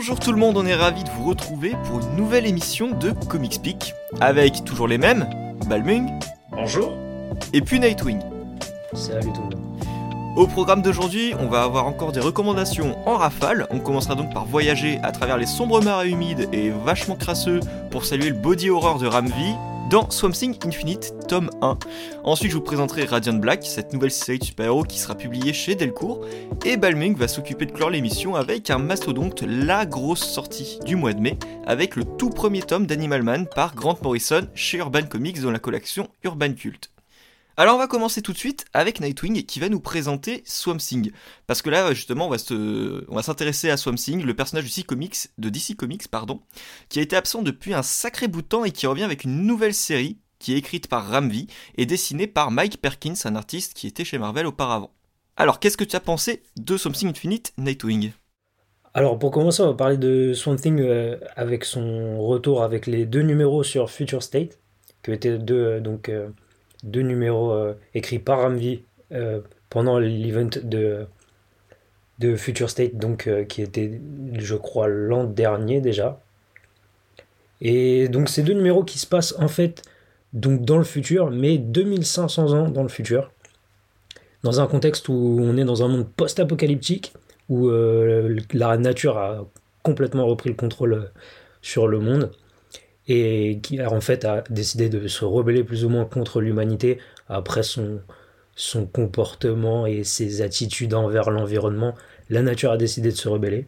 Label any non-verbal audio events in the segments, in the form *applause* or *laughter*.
Bonjour tout le monde, on est ravis de vous retrouver pour une nouvelle émission de Comics Speak, avec toujours les mêmes, Balmung. Bonjour. Et puis Nightwing. Salut tout le monde. Au programme d'aujourd'hui, on va avoir encore des recommandations en rafale. On commencera donc par voyager à travers les sombres marais humides et vachement crasseux pour saluer le body horror de Ramvi dans Swamp Thing Infinite, tome 1. Ensuite, je vous présenterai Radiant Black, cette nouvelle série de super-héros qui sera publiée chez Delcourt. Et Balmung va s'occuper de clore l'émission avec un mastodonte, la grosse sortie du mois de mai, avec le tout premier tome d'Animal Man par Grant Morrison chez Urban Comics dans la collection Urban Cult. Alors on va commencer tout de suite avec Nightwing qui va nous présenter Swamp Thing. Parce que là justement on va, s'intéresser à Swamp Thing, le personnage de DC Comics, de DC Comics pardon, qui a été absent depuis un sacré bout de temps et qui revient avec une nouvelle série qui est écrite par Ramvi et dessinée par Mike Perkins, un artiste qui était chez Marvel auparavant. Alors qu'est-ce que tu as pensé de Swamp Thing Infinite Nightwing? Alors pour commencer on va parler de Swamp Thing euh, avec son retour avec les deux numéros sur Future State, qui étaient deux euh, donc... Euh, deux numéros euh, écrits par Ramvi euh, pendant l'event de, de Future State, donc euh, qui était, je crois, l'an dernier déjà. Et donc ces deux numéros qui se passent en fait donc dans le futur, mais 2500 ans dans le futur, dans un contexte où on est dans un monde post-apocalyptique, où la nature a complètement repris le contrôle sur le monde et qui en fait a décidé de se rebeller plus ou moins contre l'humanité après son, son comportement et ses attitudes envers l'environnement. La nature a décidé de se rebeller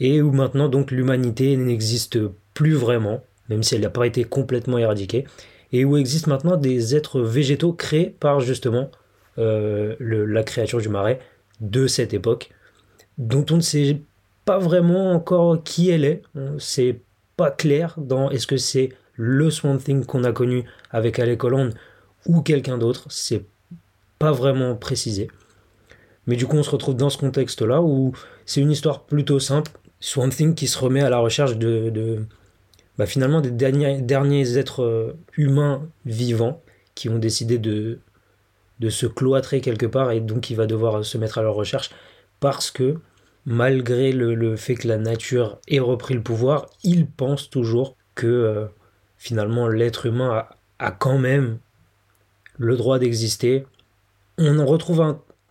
et où maintenant donc l'humanité n'existe plus vraiment, même si elle n'a pas été complètement éradiquée, et où existent maintenant des êtres végétaux créés par justement euh, la créature du marais de cette époque, dont on ne sait pas vraiment encore qui elle est. C'est pas clair dans est-ce que c'est le Swamp Thing qu'on a connu avec Alec Holland ou quelqu'un d'autre. C'est pas vraiment précisé. Mais du coup, on se retrouve dans ce contexte-là où c'est une histoire plutôt simple. Swamp Thing qui se remet à la recherche de, bah, finalement des derniers, derniers êtres euh, humains vivants qui ont décidé de, de se cloîtrer quelque part et donc il va devoir se mettre à leur recherche parce que malgré le, fait que la nature ait repris le pouvoir, il pense toujours que euh, finalement l'être humain a, quand même le droit d'exister. On en retrouve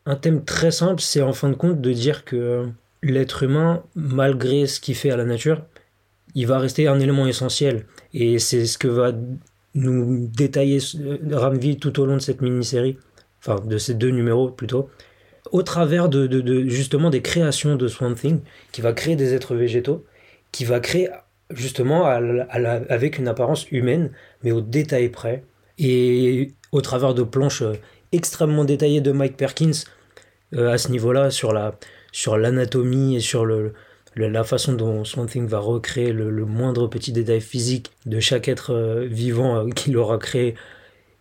un, thème très simple, c'est en fin de compte de dire que l'être humain, malgré ce qu'il fait à la nature, il va rester un élément essentiel. Et c'est ce que va nous détailler euh, Ramvi tout au long de cette mini-série, enfin de ces deux numéros plutôt au travers de, justement des créations de Swamp Thing, qui va créer des êtres végétaux, qui va créer justement avec une apparence humaine, mais au détail près, et au travers de planches euh, extrêmement détaillées de Mike Perkins euh, à ce niveau-là, sur la sur l'anatomie et sur le, la façon dont Swamp Thing va recréer le, moindre petit détail physique de chaque être euh, vivant qu'il aura créé.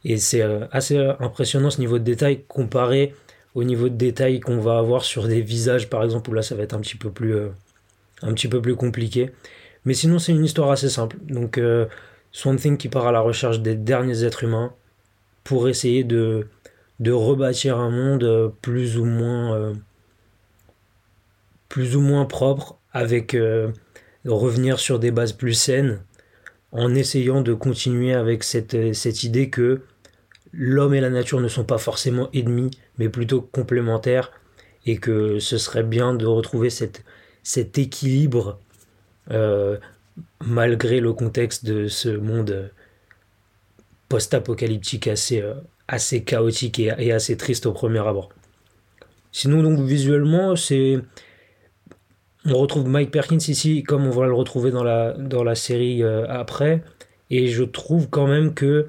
Et c'est assez impressionnant ce niveau de détail comparé au niveau de détails qu'on va avoir sur des visages par exemple où là ça va être un petit peu plus euh, un petit peu plus compliqué. Mais sinon c'est une histoire assez simple. Donc euh, Swamp Thing qui part à la recherche des derniers êtres humains pour essayer de rebâtir un monde euh, plus ou moins euh, plus ou moins propre avec revenir sur des bases plus saines en essayant de continuer avec cette, cette idée que l'homme et la nature ne sont pas forcément ennemis, mais plutôt complémentaires, et que ce serait bien de retrouver cette, cet équilibre euh, malgré le contexte de ce monde post-apocalyptique assez, euh, assez chaotique et, assez triste au premier abord. Sinon, donc visuellement, c'est. On retrouve Mike Perkins ici, comme on va le retrouver dans la, dans la série euh, après. Et je trouve quand même que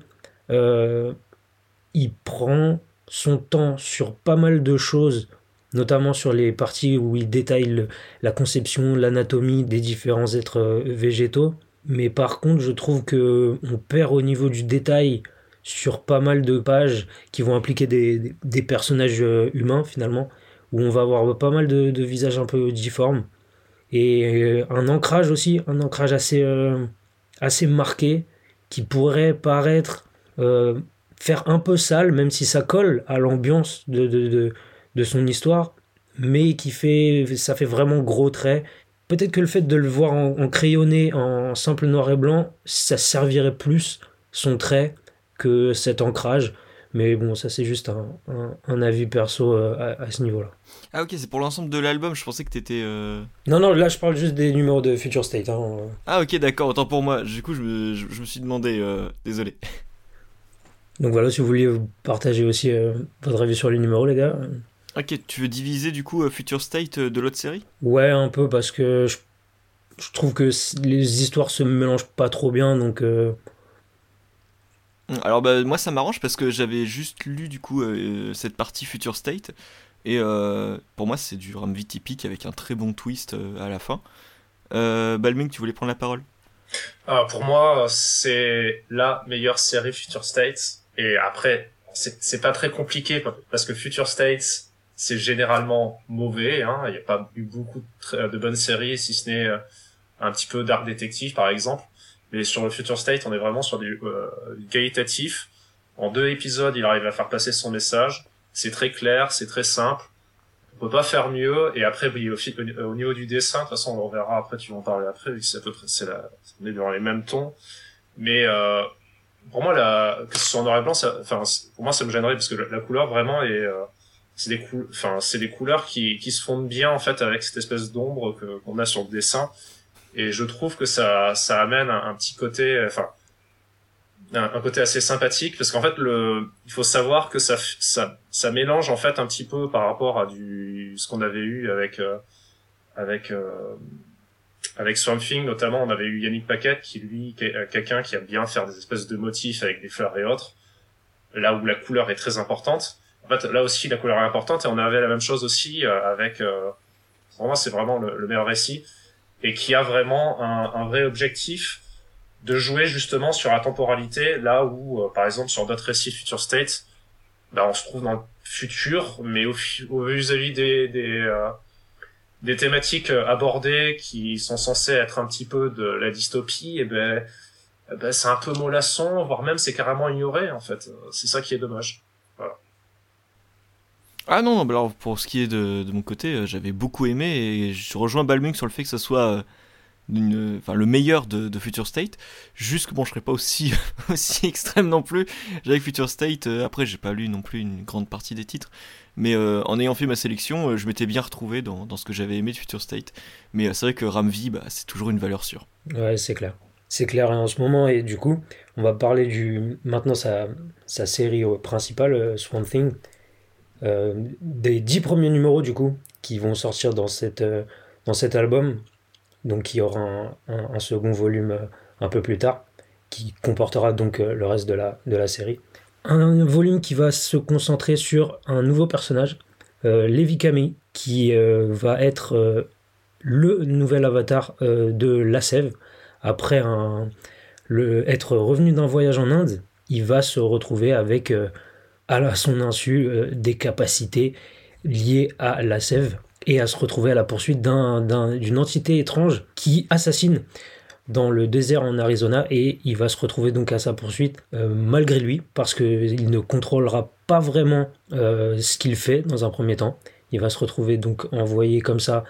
il prend son temps sur pas mal de choses, notamment sur les parties où il détaille la conception, l'anatomie des différents êtres euh, végétaux. Mais par contre, je trouve que on perd au niveau du détail sur pas mal de pages qui vont impliquer des, personnages euh, humains finalement, où on va avoir pas mal de, visages un peu difformes. Et euh, un ancrage aussi, un ancrage assez, assez marqué, qui pourrait paraître faire un peu sale, même si ça colle à l'ambiance de, de, de, son histoire, mais qui fait, ça fait vraiment gros trait peut-être que le fait de le voir en, crayonné, en simple noir et blanc, ça servirait plus son trait que cet ancrage. Mais bon, ça c'est juste un, avis perso euh, à, ce niveau-là. Ah ok, c'est pour l'ensemble de l'album, je pensais que t'étais... Euh... Non, non, là je parle juste des numéros de Future State. Hein. Ah ok, d'accord, autant pour moi. Du coup, je me, je, me suis demandé, euh, désolé. Donc voilà, si vous vouliez partager aussi euh, votre avis sur les numéros, les gars. Ok, tu veux diviser du coup Future State de l'autre série? Ouais, un peu, parce que je, je, trouve que les histoires se mélangent pas trop bien, donc alors bah, moi ça m'arrange parce que j'avais juste lu du coup euh, cette partie Future State et euh, pour moi c'est du Ramvi typique avec un très bon twist euh, à la fin. Balming, tu voulais prendre la parole? Ah, Pour moi c'est la meilleure série Future State et après c'est pas très compliqué parce que Future State c'est généralement mauvais, hein. il n'y a pas eu beaucoup de, de bonnes séries si ce n'est un petit peu Dark Detective par exemple. Mais sur le Future State, on est vraiment sur du, euh, qualitatif. En deux épisodes, il arrive à faire passer son message. C'est très clair, c'est très simple. On peut pas faire mieux. Et après, au, niveau du dessin, de toute façon, on verra après, tu vas en parler après, vu que c'est à peu près, c'est la, on est dans les mêmes tons. Mais euh, pour moi, la, que ce soit en noir et blanc, ça, enfin, pour moi, ça me gênerait parce que la, couleur vraiment est, euh, c'est des enfin, c'est des couleurs qui, qui se fondent bien en fait avec cette espèce d'ombre que qu'on a sur le dessin. Et je trouve que ça ça amène un, petit côté enfin un, côté assez sympathique parce qu'en fait le il faut savoir que ça ça ça mélange en fait un petit peu par rapport à du ce qu'on avait eu avec euh, avec euh, avec Swamp Thing notamment on avait eu Yannick Paquette qui lui euh, quelqu'un qui aime bien faire des espèces de motifs avec des fleurs et autres là où la couleur est très importante. En fait là aussi la couleur est importante et on avait la même chose aussi avec pour moi c'est vraiment le, le meilleur récit et qui a vraiment un, un, vrai objectif de jouer justement sur la temporalité, là où, euh, par exemple, sur d'autres récits Future State, bah, on se trouve dans le futur, mais au, vis-à-vis des, des, euh, des thématiques euh, abordées qui sont censées être un petit peu de la dystopie, et ben, eh ben c'est un peu mollasson, voire même c'est carrément ignoré, en fait. C'est ça qui est dommage. Ah non, alors pour ce qui est de, de mon côté, euh, j'avais beaucoup aimé et je rejoins Balmung sur le fait que ce soit euh, une, enfin, le meilleur de, Future State. Juste que bon, je serais pas aussi, *laughs* aussi extrême non plus. J'avais Future State, après j'ai pas lu non plus une grande partie des titres, mais en ayant fait ma sélection, je m'étais bien retrouvé dans, ce que j'avais aimé de Future State. Mais c'est vrai que Ramvi, bah, c'est toujours une valeur sûre. Ouais, c'est clair. C'est clair et en ce moment, et du coup, on va parler du maintenant sa, sa série principale, Swamp Thing. Euh, des dix premiers numéros du coup qui vont sortir dans, cette, euh, dans cet album. Donc il y aura un, second volume euh, un peu plus tard qui comportera donc le reste de la, de la série. Un volume qui va se concentrer sur un nouveau personnage, Levi Kami, qui va être le nouvel avatar de la Sève. Après être revenu d'un voyage en Inde, il va se retrouver avec à son insu euh, des capacités liées à la sève et à se retrouver à la poursuite d'une entité étrange qui assassine dans le désert en Arizona et il va se retrouver donc à sa poursuite euh, malgré lui parce qu'il ne contrôlera pas vraiment euh, ce qu'il fait dans un premier temps. Il va se retrouver donc envoyé comme ça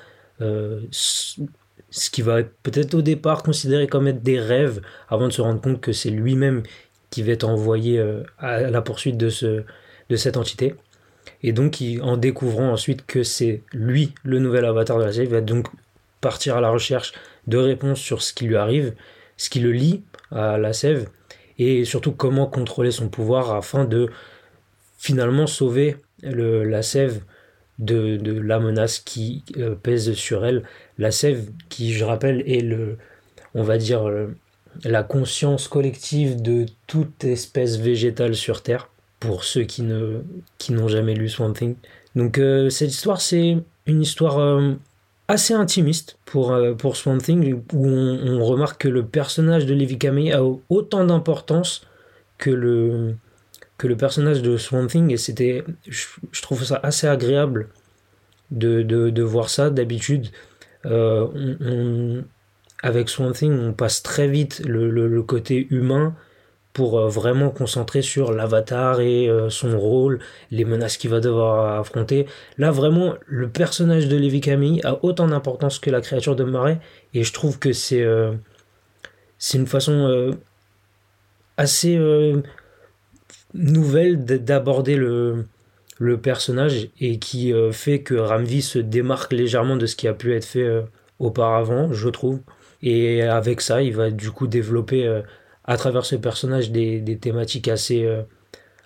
ce qui va peut-être au départ considéré comme être des rêves avant de se rendre compte que c'est lui-même qui va être envoyé euh, à la poursuite de, ce, de cette entité. Et donc, en découvrant ensuite que c'est lui le nouvel avatar de la série, il va donc partir à la recherche de réponses sur ce qui lui arrive, ce qui le lie à la sève, et surtout comment contrôler son pouvoir afin de finalement sauver la sève de, la menace qui euh, pèse sur elle. La sève, qui je rappelle, est le, on va dire, la conscience collective de toute espèce végétale sur Terre, pour ceux qui ne qui n'ont jamais lu Swamp Thing. Donc euh, cette histoire, c'est une histoire euh, assez intimiste pour, euh, pour Swamp Thing, où on, remarque que le personnage de Levi Kamei a autant d'importance que le, que le personnage de Swamp Thing, et c'était, je, trouve ça assez agréable de, de, voir ça. D'habitude, on avec Swamp Thing, on passe très vite le, le, côté humain pour euh, vraiment concentrer sur l'avatar et euh, son rôle, les menaces qu'il va devoir affronter. Là, vraiment, le personnage de Levi Camille a autant d'importance que la créature de Marais, et je trouve que c'est euh, une façon assez nouvelle d'aborder le, le personnage et qui fait que Ramvi se démarque légèrement de ce qui a pu être fait auparavant, je trouve. Et avec ça, il va du coup développer à travers ce personnage des, des thématiques assez, euh,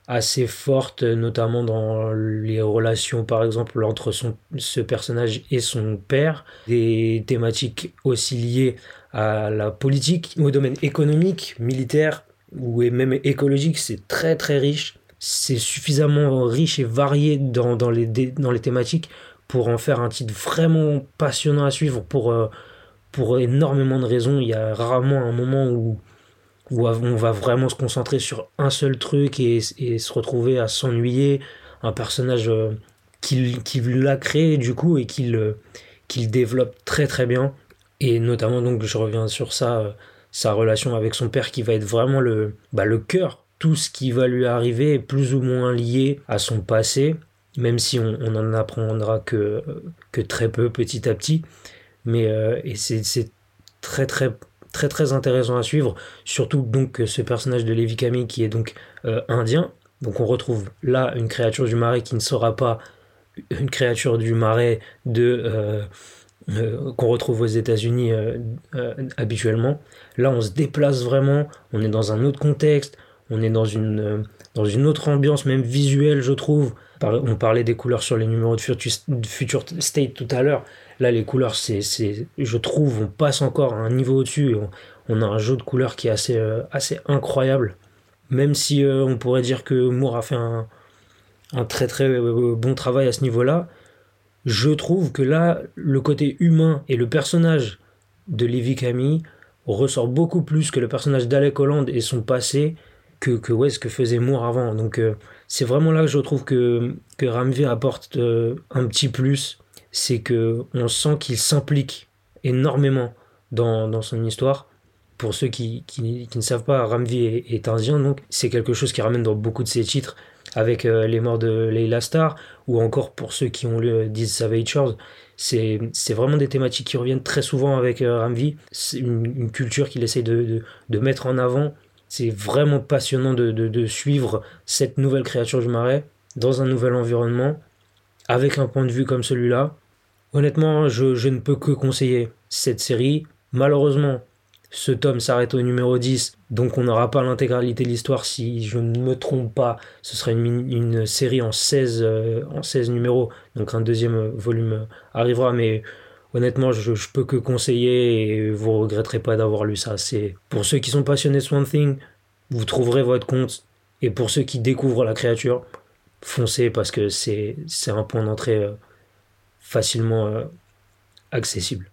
assez fortes, notamment dans les relations, par exemple, entre son, ce personnage et son père, des thématiques aussi liées à la politique, au domaine économique, militaire ou même écologique, c'est très très riche. C'est suffisamment riche et varié dans, dans, les, dans les thématiques pour en faire un titre vraiment passionnant à suivre pour, euh, pour énormément de raisons. Il y a rarement un moment où où on va vraiment se concentrer sur un seul truc et, se retrouver à s'ennuyer. Un personnage euh, qu'il l'a créé du coup et qu'il qu'il développe très très bien. Et notamment, donc, je reviens sur ça, euh, sa relation avec son père qui va être vraiment le, bah, le cœur. Tout ce qui va lui arriver est plus ou moins lié à son passé, même si on, en apprendra que, que très peu petit à petit. Mais euh, et c'est très très très très intéressant à suivre, surtout donc ce personnage de Levi Kami qui est donc euh, indien. Donc on retrouve là une créature du marais qui ne sera pas une créature du marais de euh, euh, qu'on retrouve aux États-Unis habituellement. Là, on se déplace vraiment, on est dans un autre contexte, on est dans une dans une autre ambiance, même visuelle, je trouve. On parlait des couleurs sur les numéros de Future State tout à l'heure. Là, les couleurs, c'est, je trouve, on passe encore à un niveau au-dessus. On, a un jeu de couleurs qui est assez, euh, assez incroyable. Même si euh, on pourrait dire que Moore a fait un, très très euh, bon travail à ce niveau-là, je trouve que là, le côté humain et le personnage de Levi Camille ressort beaucoup plus que le personnage d'Alec Holland et son passé que, que ouais, ce que faisait Moore avant. Donc c'est vraiment là que je trouve que, que apporte un petit plus c'est que on sent qu'il s'implique énormément dans, son histoire. Pour ceux qui, ne savent pas, Ramvi est, indien, donc c'est quelque chose qui ramène dans beaucoup de ses titres, avec euh, les morts de Leila Star, ou encore pour ceux qui ont lu These Savagers, c'est, c'est vraiment des thématiques qui reviennent très souvent avec euh, Ramvi. C'est une, culture qu'il essaie de, mettre en avant. C'est vraiment passionnant de, de suivre cette nouvelle créature du marais dans un nouvel environnement, avec un point de vue comme celui-là, Honnêtement, je, ne peux que conseiller cette série. Malheureusement, ce tome s'arrête au numéro 10, donc on n'aura pas l'intégralité de l'histoire si je ne me trompe pas. Ce sera une, série en 16, euh, en 16 numéros, donc un deuxième volume arrivera, mais honnêtement, je, je peux que conseiller et vous regretterez pas d'avoir lu ça. C'est Pour ceux qui sont passionnés de Swamp Thing, vous trouverez votre compte, et pour ceux qui découvrent la créature, foncez parce que c'est un point d'entrée. Facilement euh, accessible.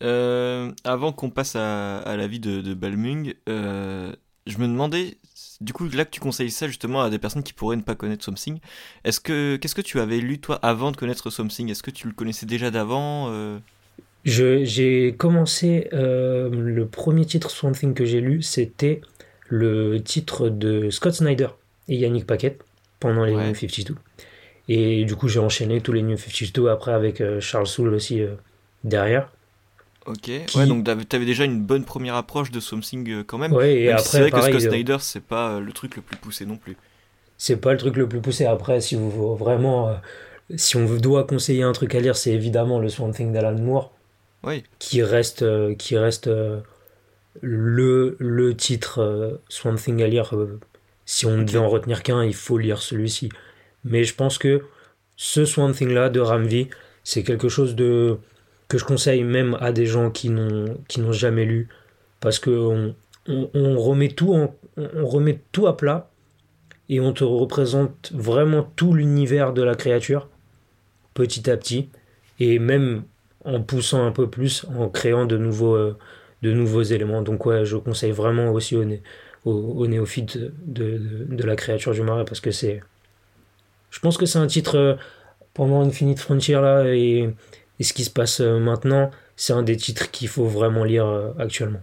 Euh, avant qu'on passe à, la vie de, Balmung, euh, je me demandais, du coup, là que tu conseilles ça justement à des personnes qui pourraient ne pas connaître Something, est-ce que qu'est-ce que tu avais lu toi avant de connaître Something? Est-ce que tu le connaissais déjà d'avant J'ai commencé le premier titre Something que j'ai lu, c'était le titre de Scott Snyder et Yannick Paquet pendant les ouais. 52. Et du coup, j'ai enchaîné tous les New 52 après avec euh, Charles Soule aussi euh, derrière. Ok, ouais, donc t'avais déjà une bonne première approche de Something euh, quand même. Ouais, et après, c'est vrai que Scott Snyder, c'est pas le truc le plus poussé non plus. C'est pas le truc le plus poussé. Après, si vous vraiment. si on doit conseiller un truc à lire, c'est évidemment le Swamp Thing d'Alan Moore. Oui. Qui reste, qui reste le, le titre Swamp Thing à lire. si on ne devait en retenir qu'un, il faut lire celui-ci. Mais je pense que ce Swamp Thing là de Ramvi, c'est quelque chose de que je conseille même à des gens qui n'ont qui n'ont jamais lu. Parce que on, on, remet tout on remet tout à plat et on te représente vraiment tout l'univers de la créature petit à petit. Et même en poussant un peu plus en créant de nouveaux euh, de nouveaux éléments. Donc ouais je conseille vraiment aussi aux, au, néophytes de, de, de, la créature du marais parce que c'est je pense que c'est un titre euh, pendant Infinite Frontier là et, ce qui se passe euh, maintenant, c'est un des titres qu'il faut vraiment lire euh, actuellement.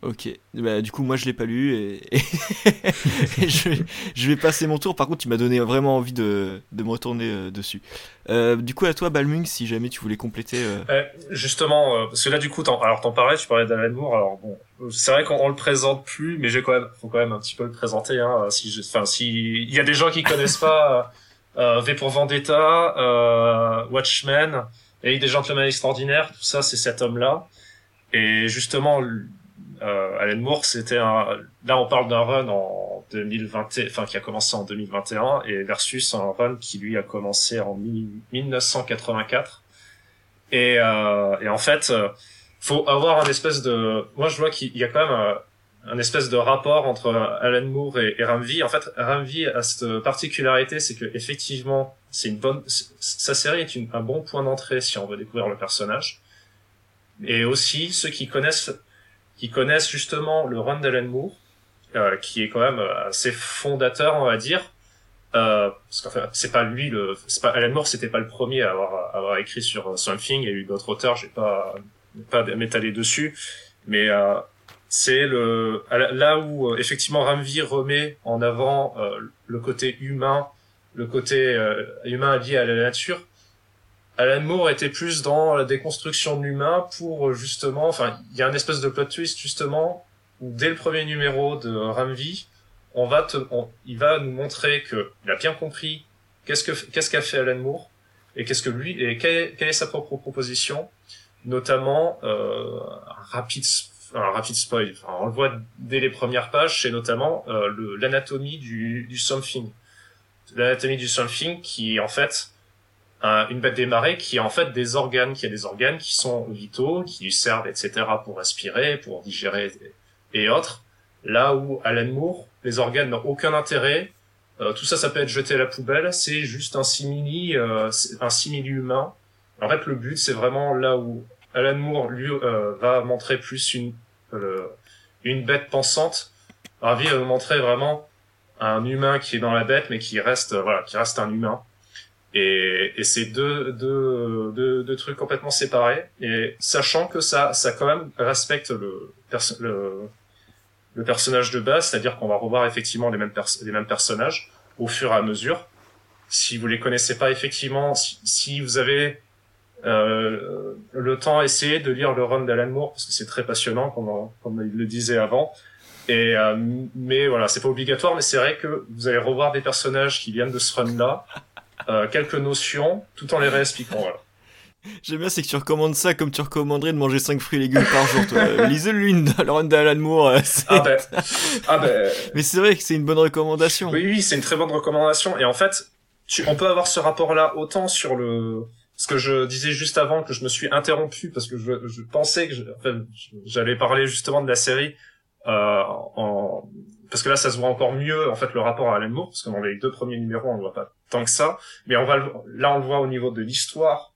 Ok, bah, du coup moi je l'ai pas lu et, *laughs* je, vais passer mon tour. Par contre, tu m'as donné vraiment envie de, de me retourner euh, dessus. Euh, du coup, à toi, Balmung, si jamais tu voulais compléter. Euh... Justement, parce que là, du coup, alors t'en parlais, tu parlais d'Alan Moore. Alors bon, c'est vrai qu'on le présente plus, mais j'ai quand même, faut quand même un petit peu le présenter. Hein, si, enfin, si il y a des gens qui connaissent pas V pour Vendetta, Watchmen, et des gentlemen extraordinaires, tout ça, c'est cet homme-là. Et justement, euh, Alan Moore, c'était un. Là, on parle d'un run en 2020, enfin qui a commencé en 2021, et versus un run qui lui a commencé en 1984. Et, euh, et en fait, euh, faut avoir un espèce de. Moi, je vois qu'il y a quand même un, un, espèce de rapport entre Alan Moore et, et Ramvi. En fait, Ramvi a cette particularité, c'est que effectivement, c'est une bonne. Sa série est un bon point d'entrée si on veut découvrir le personnage. Et aussi, ceux qui connaissent qui connaissent justement le run d'Alan Moore, euh, qui est quand même euh, assez fondateur, on va dire. Euh, parce qu'en fait, c'est pas lui le, c'est pas Alan Moore, c'était pas le premier à avoir, à avoir écrit sur euh, Something. Il y a eu d'autres auteurs, j'ai pas pas m'étaler dessus, mais euh, c'est le là où effectivement Ramvi remet en avant le côté humain, le côté humain lié à la nature Alan Moore était plus dans la déconstruction de l'humain pour justement, enfin, il y a un espèce de plot twist justement où dès le premier numéro de Ramvi, on va te, il va nous montrer que il a bien compris qu'est-ce que qu'est-ce qu'a fait Alan Moore et qu'est-ce que lui et quelle, est sa propre proposition, notamment euh, un rapide un rapide spoil. On le voit dès les premières pages, c'est notamment euh, l'anatomie du, du something, l'anatomie du something qui en fait une bête des marais qui a en fait des organes, qui a des organes qui sont vitaux, qui lui servent, etc. pour respirer, pour digérer et autres. Là où Alan Moore, les organes n'ont aucun intérêt, euh, tout ça, ça peut être jeté à la poubelle. C'est juste un simili, euh, un simili humain. En fait, le but, c'est vraiment là où Alan Moore lui euh, va montrer plus une une bête pensante. Ravi va montrer vraiment un humain qui est dans la bête, mais qui reste voilà, qui reste un humain. Et, et c'est deux, deux, deux, deux, trucs complètement séparés. Et sachant que ça, ça quand même respecte le, le, le personnage de base, c'est-à-dire qu'on va revoir effectivement les mêmes, les mêmes personnages au fur et à mesure. Si vous les connaissez pas effectivement, si, si vous avez euh, le temps, essayez de lire le run d'Alan Moore parce que c'est très passionnant, comme, comme il le disait avant. Et euh, mais voilà, c'est pas obligatoire, mais c'est vrai que vous allez revoir des personnages qui viennent de ce run-là quelques notions, tout en les réexpliquant. Voilà. *laughs* J'aime bien, c'est que tu recommandes ça comme tu recommanderais de manger 5 fruits et légumes par jour. Toi. *laughs* Lisez l'une de *laughs* Laurent d'Alan Moore. Euh, ah ben, ah ben... Mais c'est vrai que c'est une bonne recommandation. Oui, oui, c'est une très bonne recommandation. Et en fait, tu, on peut avoir ce rapport-là autant sur le... Ce que je disais juste avant, que je me suis interrompu parce que je, je pensais que j'allais parler justement de la série euh, en, parce que là ça se voit encore mieux en fait le rapport à Alan Moore parce que dans les deux premiers numéros on ne voit pas tant que ça. Mais on va là on le voit au niveau de l'histoire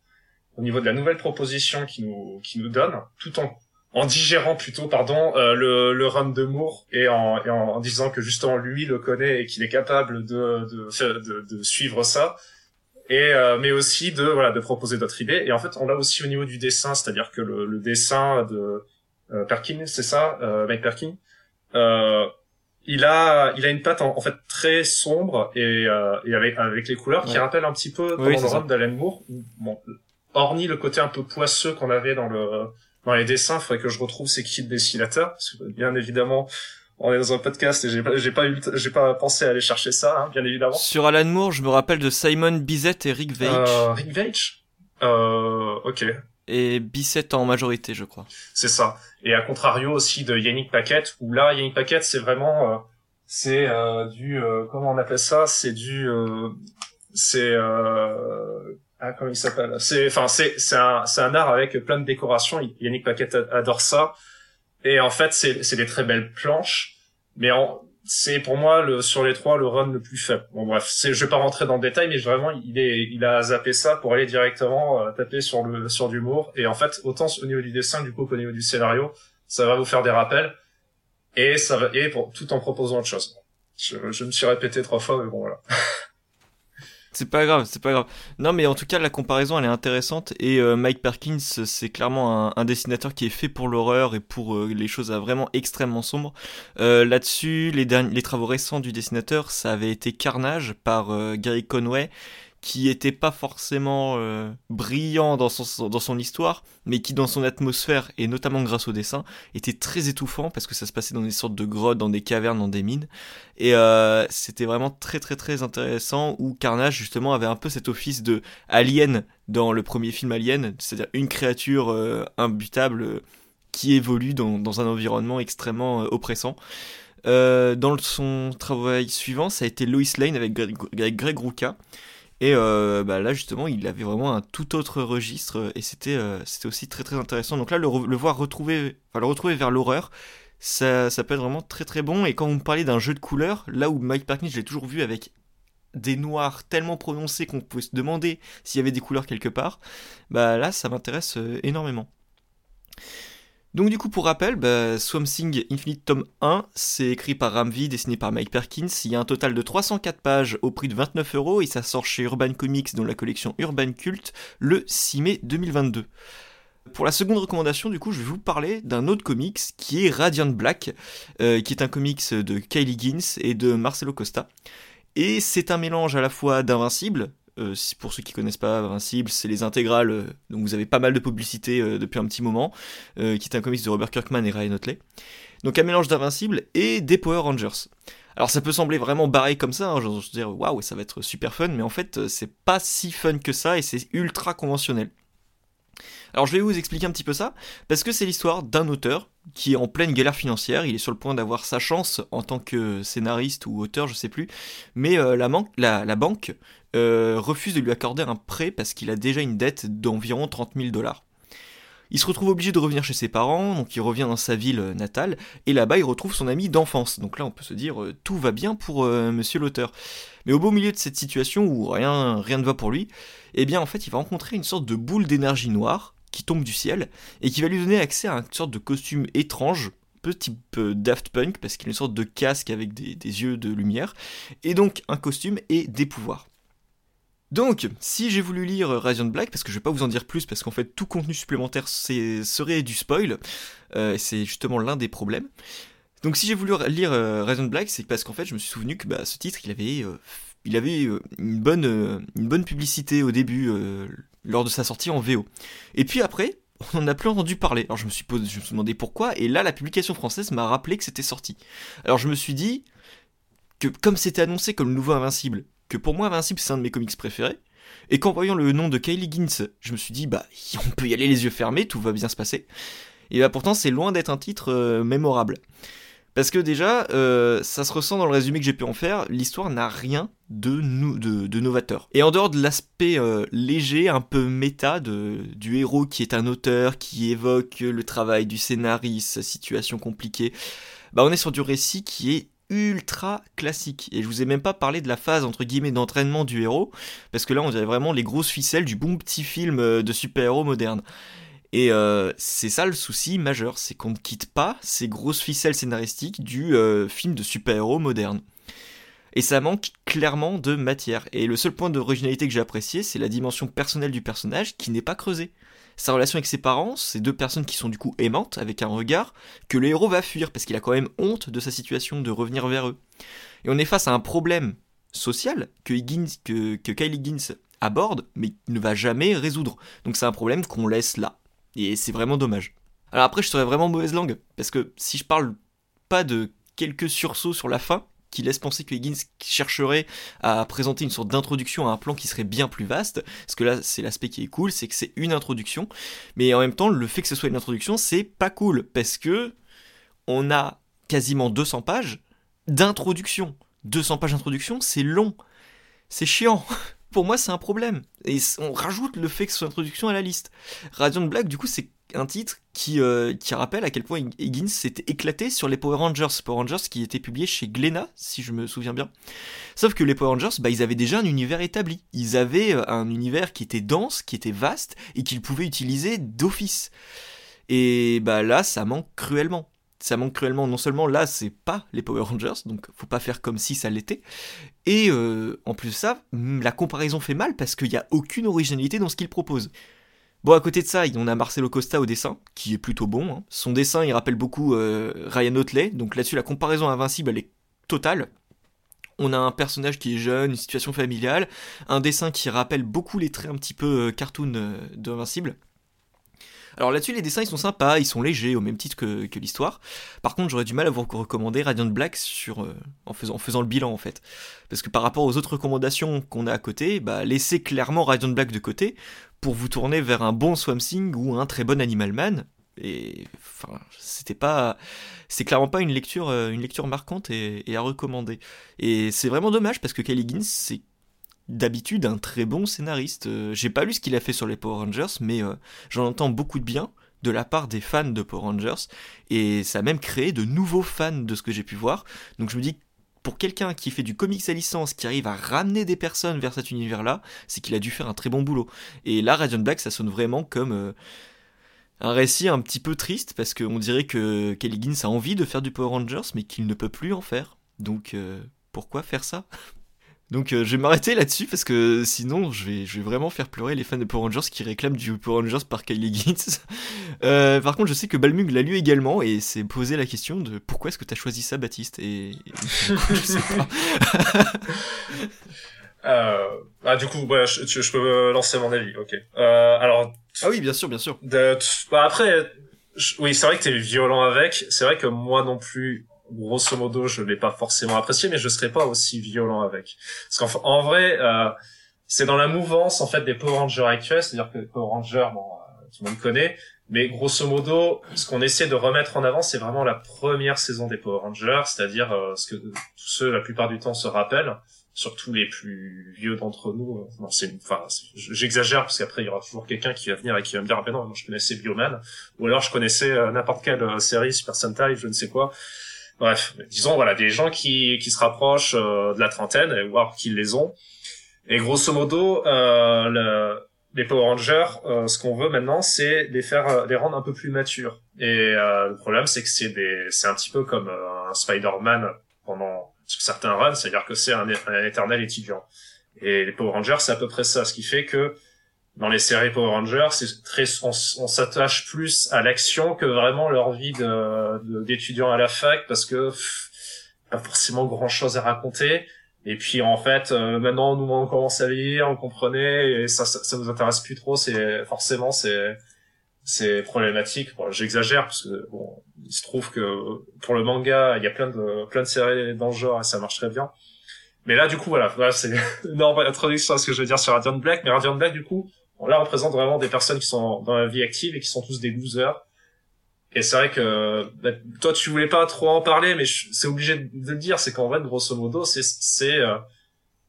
au niveau de la nouvelle proposition qui nous qui nous donne tout en en digérant plutôt pardon euh, le, le run de Moore et en, et en, disant que justement lui le connaît et qu'il est capable de de, de, de suivre ça. Et euh, mais aussi de voilà de proposer d'autres idées. Et en fait on l'a aussi au niveau du dessin c'est-à-dire que le, le dessin de euh, Perkin c'est ça euh, Mike Perkin euh, il a il a une patte en, fait très sombre et, euh, et avec avec les couleurs qui rappellent un petit peu oui, run d'Alan Moore bon hormis le côté un peu poisseux qu'on avait dans le dans les dessins il faudrait que je retrouve ces kits dessinateurs parce que bien évidemment on est dans un podcast et j'ai pas j'ai pas eu j'ai pas pensé à aller chercher ça hein, bien évidemment. Sur Alan Moore je me rappelle de Simon Bizet et Rick Veitch. Euh, Rick Veitch? Euh, ok et Bissett en majorité, je crois. C'est ça. Et à contrario aussi de Yannick Paquette, où là, Yannick Paquette, c'est vraiment, euh, c'est euh, du, euh, comment on appelle ça? C'est du, c'est, ah comment il s'appelle? C'est, enfin, c'est, c'est un, c'est un art avec plein de décorations. Yannick Paquette adore ça. Et en fait, c'est, c'est des très belles planches, mais en, c'est pour moi le sur les trois le run le plus faible. Bon bref, c'est je vais pas rentrer dans le détail, mais vraiment il est il a zappé ça pour aller directement euh, taper sur le sur d'humour. Et en fait, autant au niveau du dessin du coup qu'au niveau du scénario, ça va vous faire des rappels et ça va et pour, tout en proposant autre chose. Je, je me suis répété trois fois, mais bon voilà. *laughs* C'est pas grave, c'est pas grave. Non, mais en tout cas, la comparaison, elle est intéressante. Et euh, Mike Perkins, c'est clairement un, dessinateur qui est fait pour l'horreur et pour euh, les choses vraiment extrêmement sombres. Euh, là-dessus, les, les travaux récents du dessinateur, ça avait été Carnage par Gary Conway qui était pas forcément euh, brillant dans son, dans son histoire, mais qui dans son atmosphère, et notamment grâce au dessin, était très étouffant parce que ça se passait dans des sortes de grottes, dans des cavernes, dans des mines. Et euh, c'était vraiment très très très intéressant où Carnage justement avait un peu cet office de Alien dans le premier film Alien, c'est-à-dire une créature euh, imbutable qui évolue dans, dans, un environnement extrêmement oppressant. dans son travail suivant, ça a été Lois Lane avec Greg, avec Greg. Et euh, bah là justement, il avait vraiment un tout autre registre euh, et c'était euh, c'était aussi très très intéressant. Donc là, le, voir retrouver, le retrouver vers l'horreur, ça, peut être vraiment très très bon. Et quand vous me parlez d'un jeu de couleurs, là où Mike Parkins, je l'ai toujours vu avec des noirs tellement prononcés qu'on pouvait se demander s'il y avait des couleurs quelque part, bah là ça m'intéresse énormément. Donc du coup pour rappel, bah, Swamp Thing Infinite Tome 1, c'est écrit par Ramvi, dessiné par Mike Perkins. Il y a un total de 304 pages au prix de 29 euros et ça sort chez Urban Comics dans la collection Urban Cult le 6 mai 2022. Pour la seconde recommandation, du coup, je vais vous parler d'un autre comics qui est Radiant Black, euh, qui est un comics de Kylie Gins et de Marcelo Costa. Et c'est un mélange à la fois d'Invincible, euh, pour ceux qui connaissent pas Invincible, c'est les intégrales, euh, donc vous avez pas mal de publicité euh, depuis un petit moment, qui est un comics de Robert Kirkman et Ryan Otley. Donc un mélange d'Invincible et des Power Rangers. Alors ça peut sembler vraiment barré comme ça, hein, veux dire waouh ça va être super fun, mais en fait c'est pas si fun que ça et c'est ultra conventionnel. Alors je vais vous expliquer un petit peu ça, parce que c'est l'histoire d'un auteur qui est en pleine galère financière, il est sur le point d'avoir sa chance en tant que scénariste ou auteur, je sais plus, mais la, la, banque euh, refuse de lui accorder un prêt parce qu'il a déjà une dette d'environ 30 000 dollars. Il se retrouve obligé de revenir chez ses parents, donc il revient dans sa ville natale, et là-bas il retrouve son ami d'enfance. Donc là on peut se dire euh, tout va bien pour euh, monsieur l'auteur. Mais au beau milieu de cette situation où rien, rien ne va pour lui, eh bien en fait il va rencontrer une sorte de boule d'énergie noire qui tombe du ciel et qui va lui donner accès à une sorte de costume étrange peu type Daft Punk, parce qu'il a une sorte de casque avec des, yeux de lumière, et donc un costume et des pouvoirs. Donc, si j'ai voulu lire Radiant Black, parce que je vais pas vous en dire plus, parce qu'en fait tout contenu supplémentaire serait du spoil, euh, c'est justement l'un des problèmes. Donc si j'ai voulu lire euh, Radiant Black, c'est parce qu'en fait je me suis souvenu que bah, ce titre, il avait, euh, une, bonne, une bonne publicité au début, lors de sa sortie en VO. Et puis après, on n'en a plus entendu parler. Alors je me suis je me suis demandé pourquoi, et là la publication française m'a rappelé que c'était sorti. Alors je me suis dit que comme c'était annoncé comme le nouveau Invincible, pour moi Invincible c'est un de mes comics préférés, et qu'en voyant le nom de Kylie Gins, je me suis dit bah *laughs* on peut y aller les yeux fermés, tout va bien se passer. Et bah pourtant c'est loin d'être un titre euh, mémorable. Parce que déjà, euh, ça se ressent dans le résumé que j'ai pu en faire, l'histoire n'a rien de, novateur. Et en dehors de l'aspect euh, léger, un peu méta du héros qui est un auteur, qui évoque le travail du scénariste, sa situation compliquée, bah on est sur du récit qui est ultra classique. Et je vous ai même pas parlé de la phase entre guillemets d'entraînement du héros, parce que là on dirait vraiment les grosses ficelles du bon petit film euh, de super-héros moderne. Et euh, c'est ça le souci majeur, c'est qu'on ne quitte pas ces grosses ficelles scénaristiques du euh, film de super-héros moderne. Et ça manque clairement de matière. Et le seul point d'originalité que j'ai apprécié, c'est la dimension personnelle du personnage qui n'est pas creusée sa relation avec ses parents, ces deux personnes qui sont du coup aimantes, avec un regard, que le héros va fuir, parce qu'il a quand même honte de sa situation, de revenir vers eux. Et on est face à un problème social que, que, Kylie Higgins aborde, mais ne va jamais résoudre. Donc c'est un problème qu'on laisse là. Et c'est vraiment dommage. Alors après, je serais vraiment mauvaise langue, parce que si je parle pas de quelques sursauts sur la fin, qui laisse penser que Higgins chercherait à présenter une sorte d'introduction à un plan qui serait bien plus vaste. Parce que là, c'est l'aspect qui est cool, c'est que c'est une introduction. Mais en même temps, le fait que ce soit une introduction, c'est pas cool. Parce que on a quasiment 200 pages d'introduction. 200 pages d'introduction, c'est long. C'est chiant. *laughs* Pour moi, c'est un problème. Et on rajoute le fait que ce soit introduction à la liste. Radiant Black, du coup, c'est un titre qui, euh, qui rappelle à quel point Higgins s'était éclaté sur les Power Rangers. Power Rangers qui étaient publiés chez Glénat, si je me souviens bien. Sauf que les Power Rangers, bah, ils avaient déjà un univers établi. Ils avaient euh, un univers qui était dense, qui était vaste, et qu'ils pouvaient utiliser d'office. Et bah là, ça manque cruellement. ça manque cruellement. Non seulement là, c'est pas les Power Rangers, donc faut pas faire comme si ça l'était. Et euh, en plus de ça, la comparaison fait mal parce qu'il n'y a aucune originalité dans ce qu'il propose. Bon, à côté de ça, on a Marcelo Costa au dessin, qui est plutôt bon. Hein. Son dessin, il rappelle beaucoup euh, Ryan Otley, donc là-dessus, la comparaison invincible, est totale. On a un personnage qui est jeune, une situation familiale, un dessin qui rappelle beaucoup les traits un petit peu euh, cartoon euh, d'Invincible. Alors là-dessus, les dessins ils sont sympas, ils sont légers au même titre que, l'histoire. Par contre, j'aurais du mal à vous recommander Radiant Black sur, en, faisant, en faisant le bilan en fait. Parce que par rapport aux autres recommandations qu'on a à côté, bah, laissez clairement Radiant Black de côté pour vous tourner vers un bon Swamp Thing ou un très bon Animal Man. Et enfin, c'était pas, c'est clairement pas une lecture, euh, une lecture marquante et, à recommander. Et c'est vraiment dommage parce que Kelly c'est d'habitude un très bon scénariste. Euh, j'ai pas lu ce qu'il a fait sur les Power Rangers, mais euh, j'en entends beaucoup de bien de la part des fans de Power Rangers, et ça a même créé de nouveaux fans de ce que j'ai pu voir. Donc je me dis, pour quelqu'un qui fait du comics à licence, qui arrive à ramener des personnes vers cet univers-là, c'est qu'il a dû faire un très bon boulot. Et là, Radiant Black, ça sonne vraiment comme euh, un récit un petit peu triste, parce qu'on dirait que Kelly Gins a envie de faire du Power Rangers, mais qu'il ne peut plus en faire. Donc pourquoi faire ça? Donc euh, je vais m'arrêter là-dessus parce que sinon je vais, je vais vraiment faire pleurer les fans de Power Rangers qui réclament du Power Rangers par Kylie Gins. *laughs* Euh, par contre je sais que Balmung l'a lu également et s'est posé la question de pourquoi est-ce que tu as choisi ça Baptiste et, je sais pas. *laughs* Euh, ah du coup ouais, je, je, peux lancer mon avis ok. alors ah oui bien sûr bien sûr. De, bah, après oui c'est vrai que t'es violent avec c'est vrai que moi non plus grosso modo, je l'ai pas forcément apprécié, mais je serais pas aussi violent avec. Parce qu'en en vrai, euh, c'est dans la mouvance en fait des Power Rangers actuels, c'est-à-dire que Power Rangers, bon, euh, tout le monde connaît, mais grosso modo, ce qu'on essaie de remettre en avant, c'est vraiment la première saison des Power Rangers, c'est-à-dire euh, ce que tous ceux la plupart du temps se rappellent, surtout les plus vieux d'entre nous. non, c'est, enfin, j'exagère parce qu'après il y aura toujours quelqu'un qui va venir et qui va me dire ah ben non, je connaissais Bioman, ou alors je connaissais n'importe quelle série Super Sentai, je ne sais quoi. Bref, disons voilà des gens qui qui se rapprochent euh, de la trentaine, voire qui les ont. Et grosso modo, euh, le, les Power Rangers, euh, ce qu'on veut maintenant, c'est les faire, euh, les rendre un peu plus matures. Et le problème, c'est que c'est des, c'est un petit peu comme un Spider-Man pendant certains runs, c'est-à-dire que c'est un, un éternel étudiant. Et les Power Rangers, c'est à peu près ça, ce qui fait que dans les séries Power Rangers, c'est très, on, s'attache plus à l'action que vraiment leur vie de, d'étudiant à la fac parce que pas forcément grand chose à raconter. Et puis en fait, euh, maintenant nous on commence à lire, on comprenait et ça, ça, nous intéresse plus trop. C'est forcément c'est c'est problématique. Bon, J'exagère parce que bon, il se trouve que pour le manga, il y a plein de plein de séries dans le genre et ça marche très bien. Mais là, du coup, voilà, voilà c'est *laughs* une introduction à ce que je veux dire sur Radiant Black. Mais Radiant Black, du coup, là, on représente vraiment des personnes qui sont dans la vie active et qui sont tous des losers. Et c'est vrai que bah, toi, tu voulais pas trop en parler, mais c'est obligé de le dire. C'est qu'en fait, grosso modo, c'est c'est euh,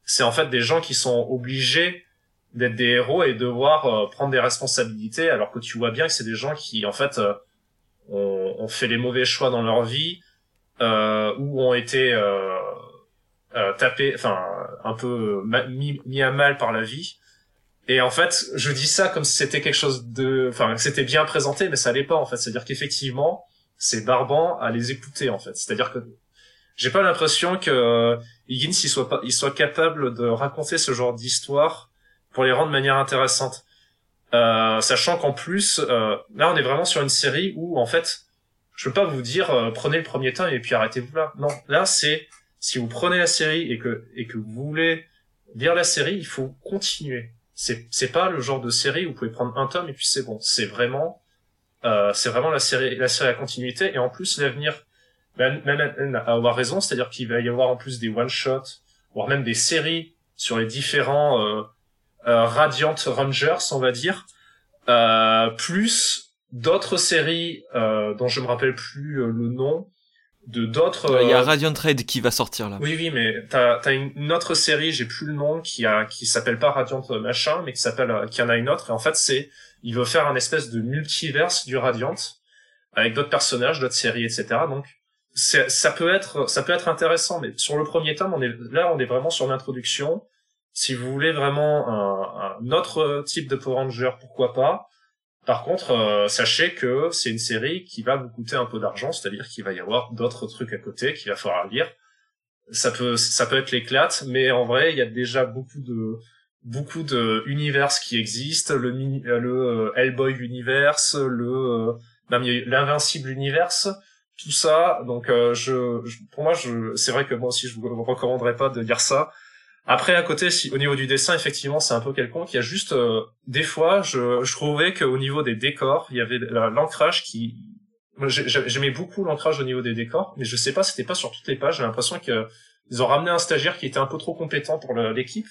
c'est en fait des gens qui sont obligés d'être des héros et devoir euh, prendre des responsabilités, alors que tu vois bien que c'est des gens qui, en fait, euh, ont, ont, fait les mauvais choix dans leur vie ou ont été tapés, enfin, un peu mis à mal par la vie et en fait, je dis ça comme si c'était quelque chose de, enfin, c'était bien présenté, mais ça l'est pas en fait. C'est-à-dire qu'effectivement, c'est barbant à les écouter en fait. C'est-à-dire que j'ai pas l'impression que euh, Higgins il soit pas, il soit capable de raconter ce genre d'histoire pour les rendre de manière intéressante. Euh, sachant qu'en plus, euh, là, on est vraiment sur une série où en fait, je peux pas vous dire euh, prenez le premier temps et puis arrêtez-vous là. Non, là c'est si vous prenez la série et que et que vous voulez lire la série, il faut continuer c'est c'est pas le genre de série où vous pouvez prendre un tome et puis c'est bon. C'est vraiment euh, c'est vraiment la série la série à continuité et en plus l'avenir même ben, à avoir raison, c'est-à-dire qu'il va y avoir en plus des one shots voire même des séries sur les différents euh, euh, Radiant Rangers, on va dire, euh, plus d'autres séries euh, dont je me rappelle plus le nom, de d'autres. Il y a euh, Radiant Trade qui va sortir là. Oui, oui, mais t'as as une autre série, j'ai plus le nom, qui a qui s'appelle pas Radiant machin, mais qui s'appelle euh, qui en a une autre. Et en fait, c'est il veut faire un espèce de multiverse du Radiant avec d'autres personnages, d'autres séries, etc. Donc ça peut être ça peut être intéressant, mais sur le premier tome, on est là, on est vraiment sur l'introduction. Si vous voulez vraiment un, un autre type de Power Ranger, pourquoi pas. Par contre, euh, sachez que c'est une série qui va vous coûter un peu d'argent, c'est-à-dire qu'il va y avoir d'autres trucs à côté qu'il va falloir lire. Ça peut, ça peut être l'éclate, mais en vrai, il y a déjà beaucoup de, beaucoup de univers qui existent, le, le euh, Hellboy universe, le, euh, l'invincible universe, tout ça. Donc, je, pour moi, je, c'est vrai que moi aussi, je vous recommanderais pas de lire ça après, à côté, si, au niveau du dessin, effectivement, c'est un peu quelconque. Il y a juste euh, des fois, je, je trouvais qu'au niveau des décors, il y avait l'ancrage qui. J'aimais beaucoup l'ancrage au niveau des décors, mais je sais pas, c'était pas sur toutes les pages. J'ai l'impression que ils ont ramené un stagiaire qui était un peu trop compétent pour l'équipe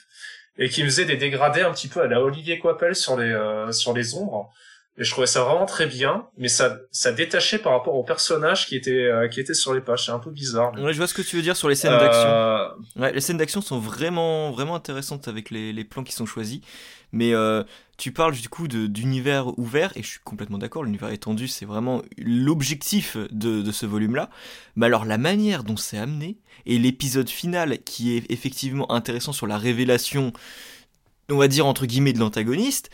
et qui faisait des dégradés un petit peu à la Olivier Coipel sur les euh, sur les ombres. Et je trouvais ça vraiment très bien, mais ça, ça détachait par rapport aux personnages qui étaient, euh, qui étaient sur les pages. C'est un peu bizarre. Ouais, je vois ce que tu veux dire sur les scènes d'action. Euh, ouais, les scènes d'action sont vraiment, vraiment intéressantes avec les, les plans qui sont choisis. Mais euh, tu parles du coup d'univers ouvert, et je suis complètement d'accord, l'univers étendu, c'est vraiment l'objectif de, de ce volume-là. Mais alors la manière dont c'est amené, et l'épisode final qui est effectivement intéressant sur la révélation, on va dire entre guillemets, de l'antagoniste,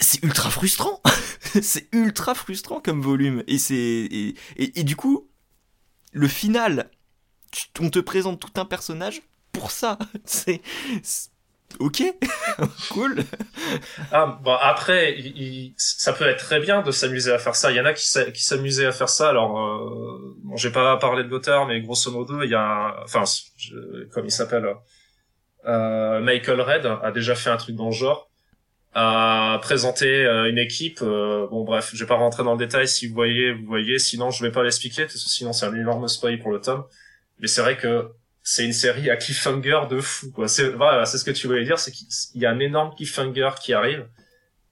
c'est ultra frustrant. *laughs* c'est ultra frustrant comme volume. Et c'est et, et, du coup, le final, on te présente tout un personnage pour ça. *laughs* C'est ok, *laughs* cool. Ah, bon, après, ça peut être très bien de s'amuser à faire ça. Il y en a qui, s'amusaient à faire ça. Alors, euh, bon, j'ai pas parlé de Gothard, mais grosso modo, il y a, enfin, comme il s'appelle, euh, Michael Red a déjà fait un truc dans le genre à présenter euh, une équipe. Euh, bon bref, je vais pas rentrer dans le détail. Si vous voyez, vous voyez. Sinon, je vais pas l'expliquer parce que sinon c'est un énorme spoil pour le tome. Mais c'est vrai que c'est une série à cliffhanger de fou. Quoi. C'est voilà, c'est ce que tu voulais dire, c'est qu'il y a un énorme cliffhanger qui arrive.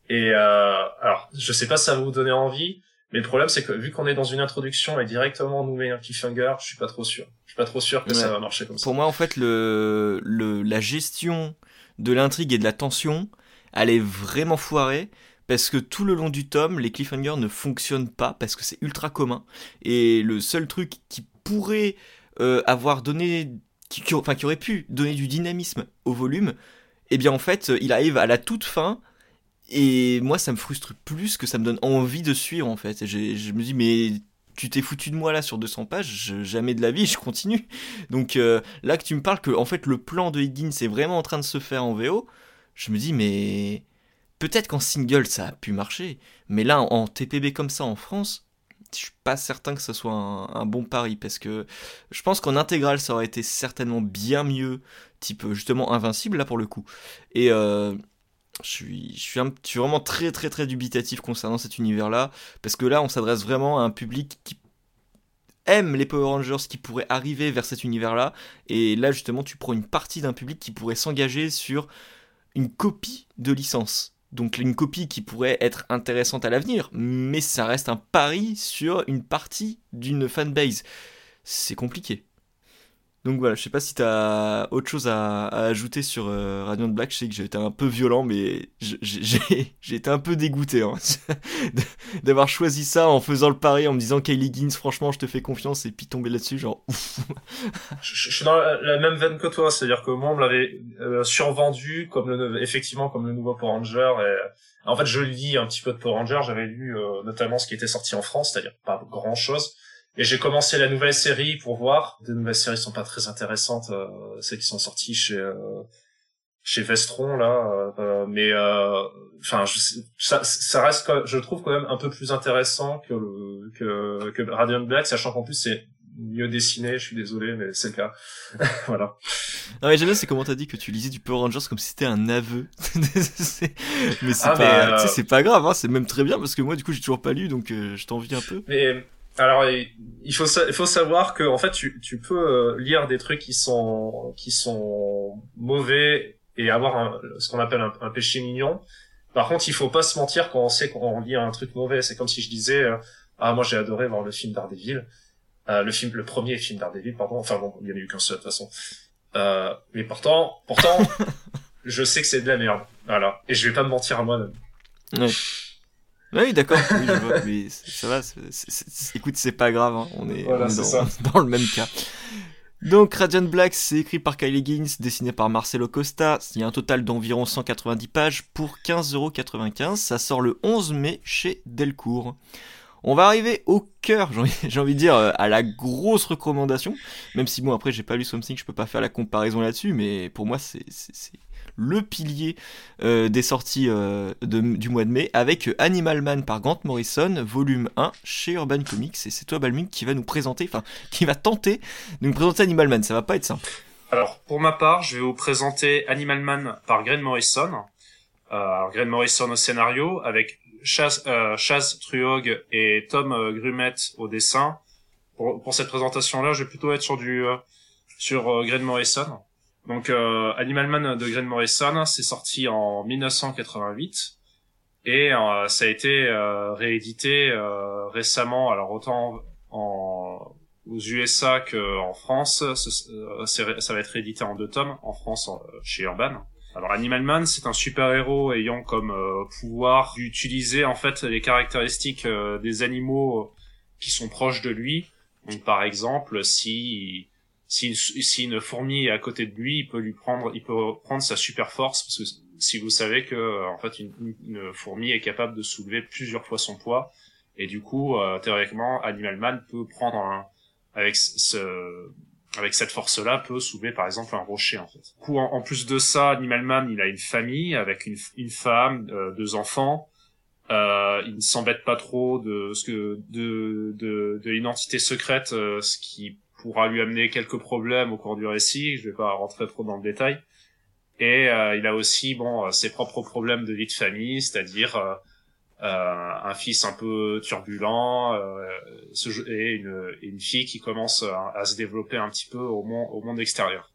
Et euh, alors, je sais pas si ça va vous donner envie, mais le problème c'est que vu qu'on est dans une introduction et directement on nous met un cliffhanger, je suis pas trop sûr. Je suis pas trop sûr que ça va marcher comme ça. Pour moi, en fait, le, le la gestion de l'intrigue et de la tension elle est vraiment foirée parce que tout le long du tome, les cliffhangers ne fonctionnent pas parce que c'est ultra commun. Et le seul truc qui pourrait euh, avoir donné, qui, enfin qui aurait pu donner du dynamisme au volume, eh bien en fait, il arrive à la toute fin. Et moi, ça me frustre plus que ça me donne envie de suivre en fait. je me dis mais tu t'es foutu de moi là sur 200 pages, jamais de la vie, je continue. Donc euh, là que tu me parles que en fait le plan de Higgins est vraiment en train de se faire en VO, je me dis, mais peut-être qu'en single ça a pu marcher, mais là en, TPB comme ça en France, je suis pas certain que ce soit un, bon pari parce que je pense qu'en intégrale ça aurait été certainement bien mieux, type justement invincible là pour le coup. Et euh, je suis, je, suis vraiment très très très dubitatif concernant cet univers là parce que là on s'adresse vraiment à un public qui aime les Power Rangers qui pourraient arriver vers cet univers là et là justement tu prends une partie d'un public qui pourrait s'engager sur une copie de licence. Donc une copie qui pourrait être intéressante à l'avenir, mais ça reste un pari sur une partie d'une fanbase. C'est compliqué. Donc voilà, je sais pas si t'as autre chose à, ajouter sur euh, Radiant Black. Je sais que j'ai été un peu violent, mais *laughs* j'ai été un peu dégoûté hein, *laughs* d'avoir choisi ça en faisant le pari, en me disant Kylie Gins, franchement, je te fais confiance, et puis tomber là-dessus, genre *laughs* je, suis dans la, même veine que toi, c'est-à-dire que moi, on me l'avait euh, survendu comme le, effectivement comme le nouveau Power Ranger. En fait, je lis un petit peu de Power Ranger. J'avais lu euh, notamment ce qui était sorti en France, c'est-à-dire pas grand-chose. Et j'ai commencé la nouvelle série pour voir. Les nouvelles séries sont pas très intéressantes, euh, celles qui sont sorties chez euh, chez Vestron là, euh, mais enfin ça, ça reste je trouve quand même un peu plus intéressant que le, que que Radiant Black, sachant qu'en plus c'est mieux dessiné. Je suis désolé, mais c'est le cas. *laughs* voilà. Non mais j'aime bien c'est comment t'as dit que tu lisais du Power Rangers comme si c'était un aveu. *laughs* mais c'est ah, pas, c'est pas grave, hein, c'est même très bien parce que moi du coup j'ai toujours pas lu donc je t'envie un peu. Mais alors il faut il faut savoir que en fait tu, tu peux euh, lire des trucs qui sont qui sont mauvais et avoir un, ce qu'on appelle un, péché mignon. Par contre, il faut pas se mentir quand on sait qu'on lit un truc mauvais. C'est comme si je disais euh, ah moi j'ai adoré voir le film Daredevil, euh, le film le premier film Daredevil pardon. Enfin bon il y en a eu qu'un seul de toute façon. Euh, mais pourtant pourtant *laughs* je sais que c'est de la merde. Voilà et je vais pas me mentir à moi-même. Oui, d'accord. *laughs* mais ça va. écoute, c'est pas grave. Hein. On est, *laughs* dans, le même cas. Donc Radiant Black, c'est écrit par Kyle Higgins, dessiné par Marcelo Costa. Il y a un total d'environ 190 pages pour 15,95€. Ça sort le 11 mai chez Delcourt. On va arriver au cœur, *laughs* j'ai envie de dire, euh, à la grosse recommandation. Même si bon, après, j'ai pas lu Something, je peux pas faire la comparaison là-dessus, mais pour moi, c'est le pilier euh, des sorties euh, du mois de mai avec Animal Man par Grant Morrison, volume 1 chez Urban Comics. Et c'est toi, Balming, qui va nous présenter, enfin, qui va tenter de nous présenter Animal Man. Ça va pas être simple. Alors, pour ma part, je vais vous présenter Animal Man par Grant Morrison. Euh, Grant Morrison au scénario, avec Chaz, euh, Truog et Tom euh, Grumet au dessin. Pour, pour cette présentation-là, je vais plutôt être sur du sur Grant Morrison. Donc euh, Animal Man de Grant Morrison, c'est sorti en 1988 et euh, ça a été euh, réédité euh, récemment. Alors autant en, aux USA qu'en France, ça va être réédité en deux tomes en France chez Urban. Alors Animal Man, c'est un super-héros ayant comme pouvoir d'utiliser en fait les caractéristiques des animaux qui sont proches de lui. Donc par exemple, si si, si une fourmi est à côté de lui, il peut lui prendre, il peut prendre sa super force parce que si vous savez que en fait une, une fourmi est capable de soulever plusieurs fois son poids et du coup euh, théoriquement Animal Man peut prendre un, avec ce avec cette force-là peut soulever par exemple un rocher en fait. Du coup en, plus de ça, Animal Man il a une famille avec une, une femme, euh, deux enfants. Euh, il ne s'embête pas trop de ce que de de, de l'identité secrète, euh, ce qui pourra lui amener quelques problèmes au cours du récit. Je vais pas rentrer trop dans le détail. Et euh, il a aussi bon euh, ses propres problèmes de vie de famille, c'est-à-dire euh, euh un fils un peu turbulent et une, fille qui commence à, se développer un petit peu au monde, au monde extérieur.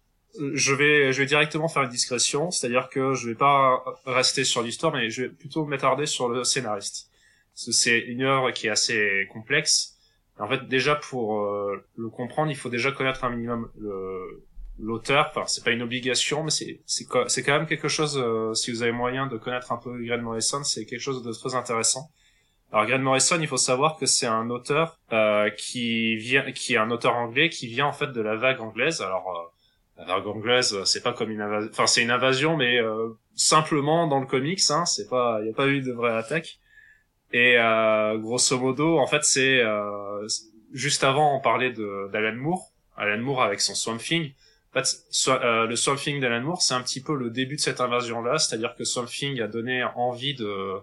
Je vais, je vais directement faire une discrétion, c'est-à-dire que je vais pas rester sur l'histoire, mais je vais plutôt m'attarder sur le scénariste. C'est une œuvre qui est assez complexe en fait, déjà pour euh, le comprendre, il faut déjà connaître un minimum l'auteur. Enfin, c'est pas une obligation, mais c'est c'est c'est quand même quelque chose. Euh, si vous avez moyen de connaître un peu Grant Morrison, c'est quelque chose de très intéressant. Alors Grant Morrison, il faut savoir que c'est un auteur euh, qui vient, qui est un auteur anglais qui vient en fait de la vague anglaise. Alors la vague anglaise, c'est pas comme une invasion, enfin c'est une invasion, mais simplement dans le comics, hein, c'est pas, il y a pas eu de vraie attaque. Et euh, grosso modo, en fait, c'est euh, juste avant on parlait d'Alan Moore, Alan Moore avec son Swamp Thing. En fait, euh, le Swamp Thing d'Alan Moore, c'est un petit peu le début de cette invasion-là, c'est-à-dire que Swamp Thing a donné envie de,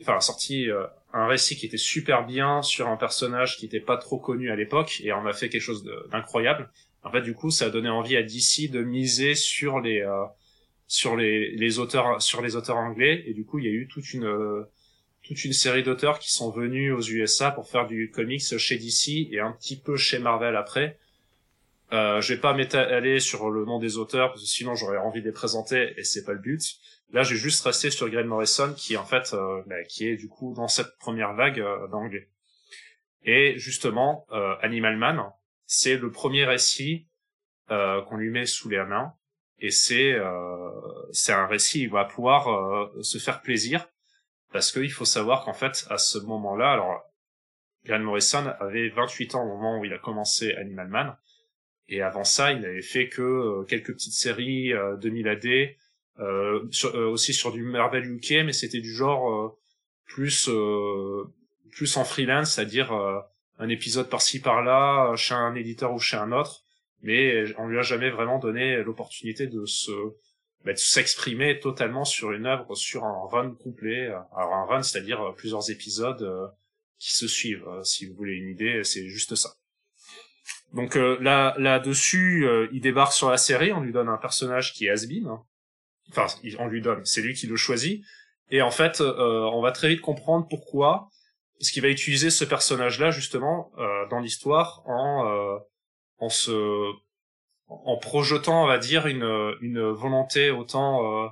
enfin, a sorti euh, un récit qui était super bien sur un personnage qui n'était pas trop connu à l'époque et on a fait quelque chose d'incroyable. En fait, du coup, ça a donné envie à DC de miser sur les euh, sur les, les auteurs sur les auteurs anglais et du coup, il y a eu toute une toute une série d'auteurs qui sont venus aux USA pour faire du comics chez DC et un petit peu chez Marvel après. Euh, je vais pas m'étaler sur le nom des auteurs parce que sinon j'aurais envie de les présenter et c'est pas le but. Là, j'ai juste resté sur Grant Morrison qui en fait euh, bah, qui est du coup dans cette première vague euh, d'anglais. Et justement, euh, Animal Man, c'est le premier récit qu'on lui met sous les mains et c'est c'est un récit il va pouvoir se faire plaisir parce qu'il faut savoir qu'en fait, à ce moment-là, alors, Grant Morrison avait 28 ans au moment où il a commencé Animal Man, et avant ça, il n'avait fait que euh, quelques petites séries, euh, 2000 AD, euh, euh, aussi sur du Marvel UK, mais c'était du genre euh, plus plus en freelance, c'est-à-dire un épisode par-ci par-là, chez un éditeur ou chez un autre, mais on lui a jamais vraiment donné l'opportunité de se bah, de s'exprimer totalement sur une œuvre, sur un run complet. Alors un run, c'est-à-dire euh, plusieurs épisodes euh, qui se suivent. Euh, si vous voulez une idée, c'est juste ça. Donc là, là-dessus, il débarque sur la série, on lui donne un personnage qui est Asbin. Enfin, on lui donne, c'est lui qui le choisit. Et en fait, on va très vite comprendre pourquoi est-ce qu'il va utiliser ce personnage-là justement dans l'histoire en en se en projetant, on va dire, une, une volonté autant, euh,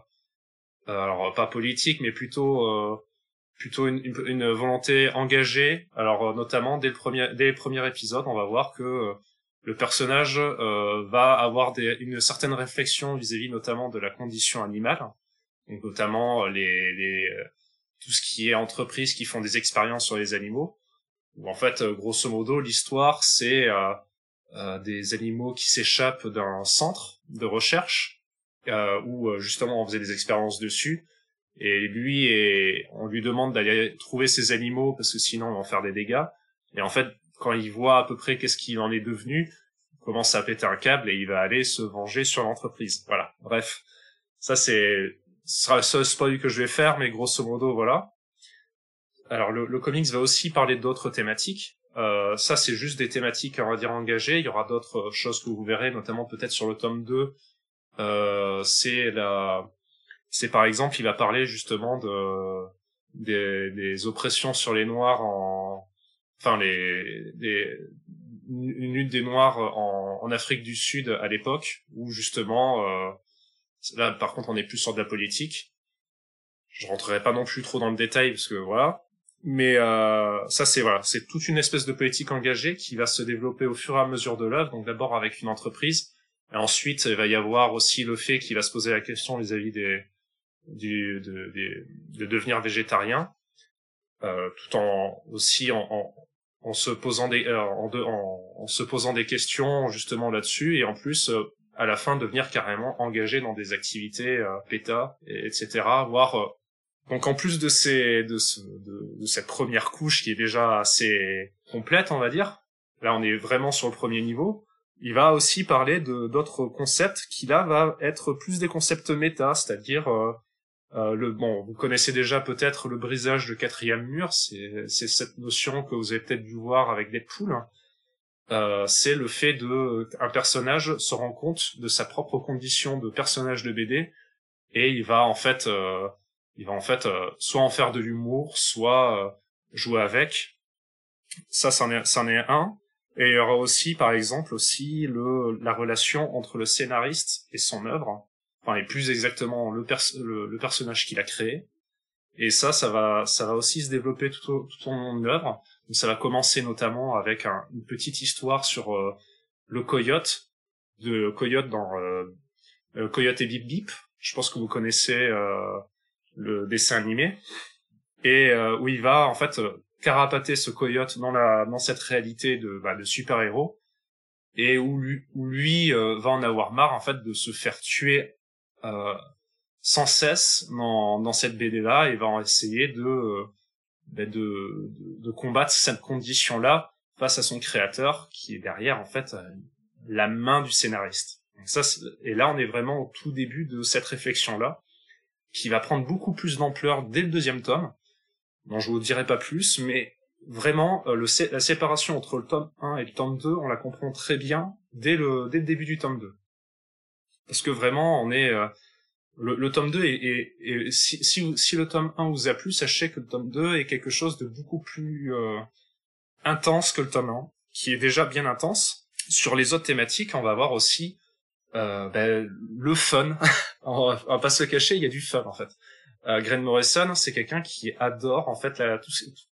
euh, alors pas politique, mais plutôt, euh, plutôt une, une, volonté engagée. Alors notamment dès le premier, dès les premiers épisodes, on va voir que le personnage va avoir des, une certaine réflexion vis-à-vis notamment de la condition animale, donc notamment les, les tout ce qui est entreprises qui font des expériences sur les animaux. Où en fait, grosso modo, l'histoire c'est des animaux qui s'échappent d'un centre de recherche où justement on faisait des expériences dessus. Et lui et on lui demande d'aller trouver ces animaux parce que sinon on va en faire des dégâts. Et en fait quand il voit à peu près qu'est-ce qu'il en est devenu il commence à péter un câble et il va aller se venger sur l'entreprise. Voilà. Bref. Ça c'est ce sera le seul spoil que je vais faire mais grosso modo voilà. Alors le, le comics va aussi parler d'autres thématiques euh, ça c'est juste des thématiques on va dire engagées. Il y aura d'autres choses que vous verrez notamment peut-être sur le tome 2 euh, c'est la c'est par exemple, il va parler justement de des, des oppressions sur les Noirs en, enfin les, des, une lutte des Noirs en, en Afrique du Sud à l'époque, où justement, euh, là par contre on est plus sur de la politique. Je rentrerai pas non plus trop dans le détail parce que voilà, mais euh, ça c'est voilà, c'est toute une espèce de politique engagée qui va se développer au fur et à mesure de l'œuvre. Donc d'abord avec une entreprise, et ensuite il va y avoir aussi le fait qu'il va se poser la question vis-à-vis des du, de, de, de devenir végétarien, euh, tout en aussi en, en, en se posant des euh, en, en, en, se posant des questions justement là-dessus et en plus euh, à la fin devenir carrément engagé dans des activités euh, PETA et, etc. Voire euh, donc en plus de cette première couche qui est déjà assez complète on va dire, là on est vraiment sur le premier niveau. Il va aussi parler de d'autres concepts qui là va être plus des concepts méta, c'est-à-dire euh, le bon, vous connaissez déjà peut-être le brisage de quatrième mur, c'est cette notion que vous avez peut-être dû voir avec Deadpool. Euh, c'est le fait de un personnage se rend compte de sa propre condition de personnage de BD et il va en fait euh, il va en fait euh, soit en faire de l'humour, soit euh, jouer avec. Ça, c'en est, c'en est un. Et il y aura aussi, par exemple, aussi le, la relation entre le scénariste et son œuvre enfin et plus exactement le, le, personnage qu'il a créé. Et ça, ça va, ça va aussi se développer tout au, tout au long de l'œuvre. Ça va commencer notamment avec une petite histoire sur euh, le coyote, de coyote dans euh, euh, Coyote et Bip Bip. Je pense que vous connaissez euh, le dessin animé. Et où il va en fait carapater ce coyote dans la dans cette réalité de, bah, de super héros et où lui, où lui va en avoir marre en fait de se faire tuer euh, sans cesse dans, dans cette BD là et va essayer de, euh, ben de, de, de combattre cette condition là face à son créateur qui est derrière en fait euh, la main du scénariste. Ça, et là on est vraiment au tout début de cette réflexion là qui va prendre beaucoup plus d'ampleur dès le deuxième tome. dont je vous dirai pas plus, mais vraiment le, la séparation entre le tome 1 et le tome 2, on la comprend très bien dès le, début du tome 2 parce que vraiment on est euh, le, tome 2 est, si, le tome 1 vous a plu, sachez que le tome 2 est quelque chose de beaucoup plus euh, intense que le tome 1, qui est déjà bien intense. Sur les autres thématiques, on va avoir aussi euh, ben, le fun. *laughs* on, va, pas se cacher, il y a du fun en fait. Euh, Morrison, c'est quelqu'un qui adore en fait la,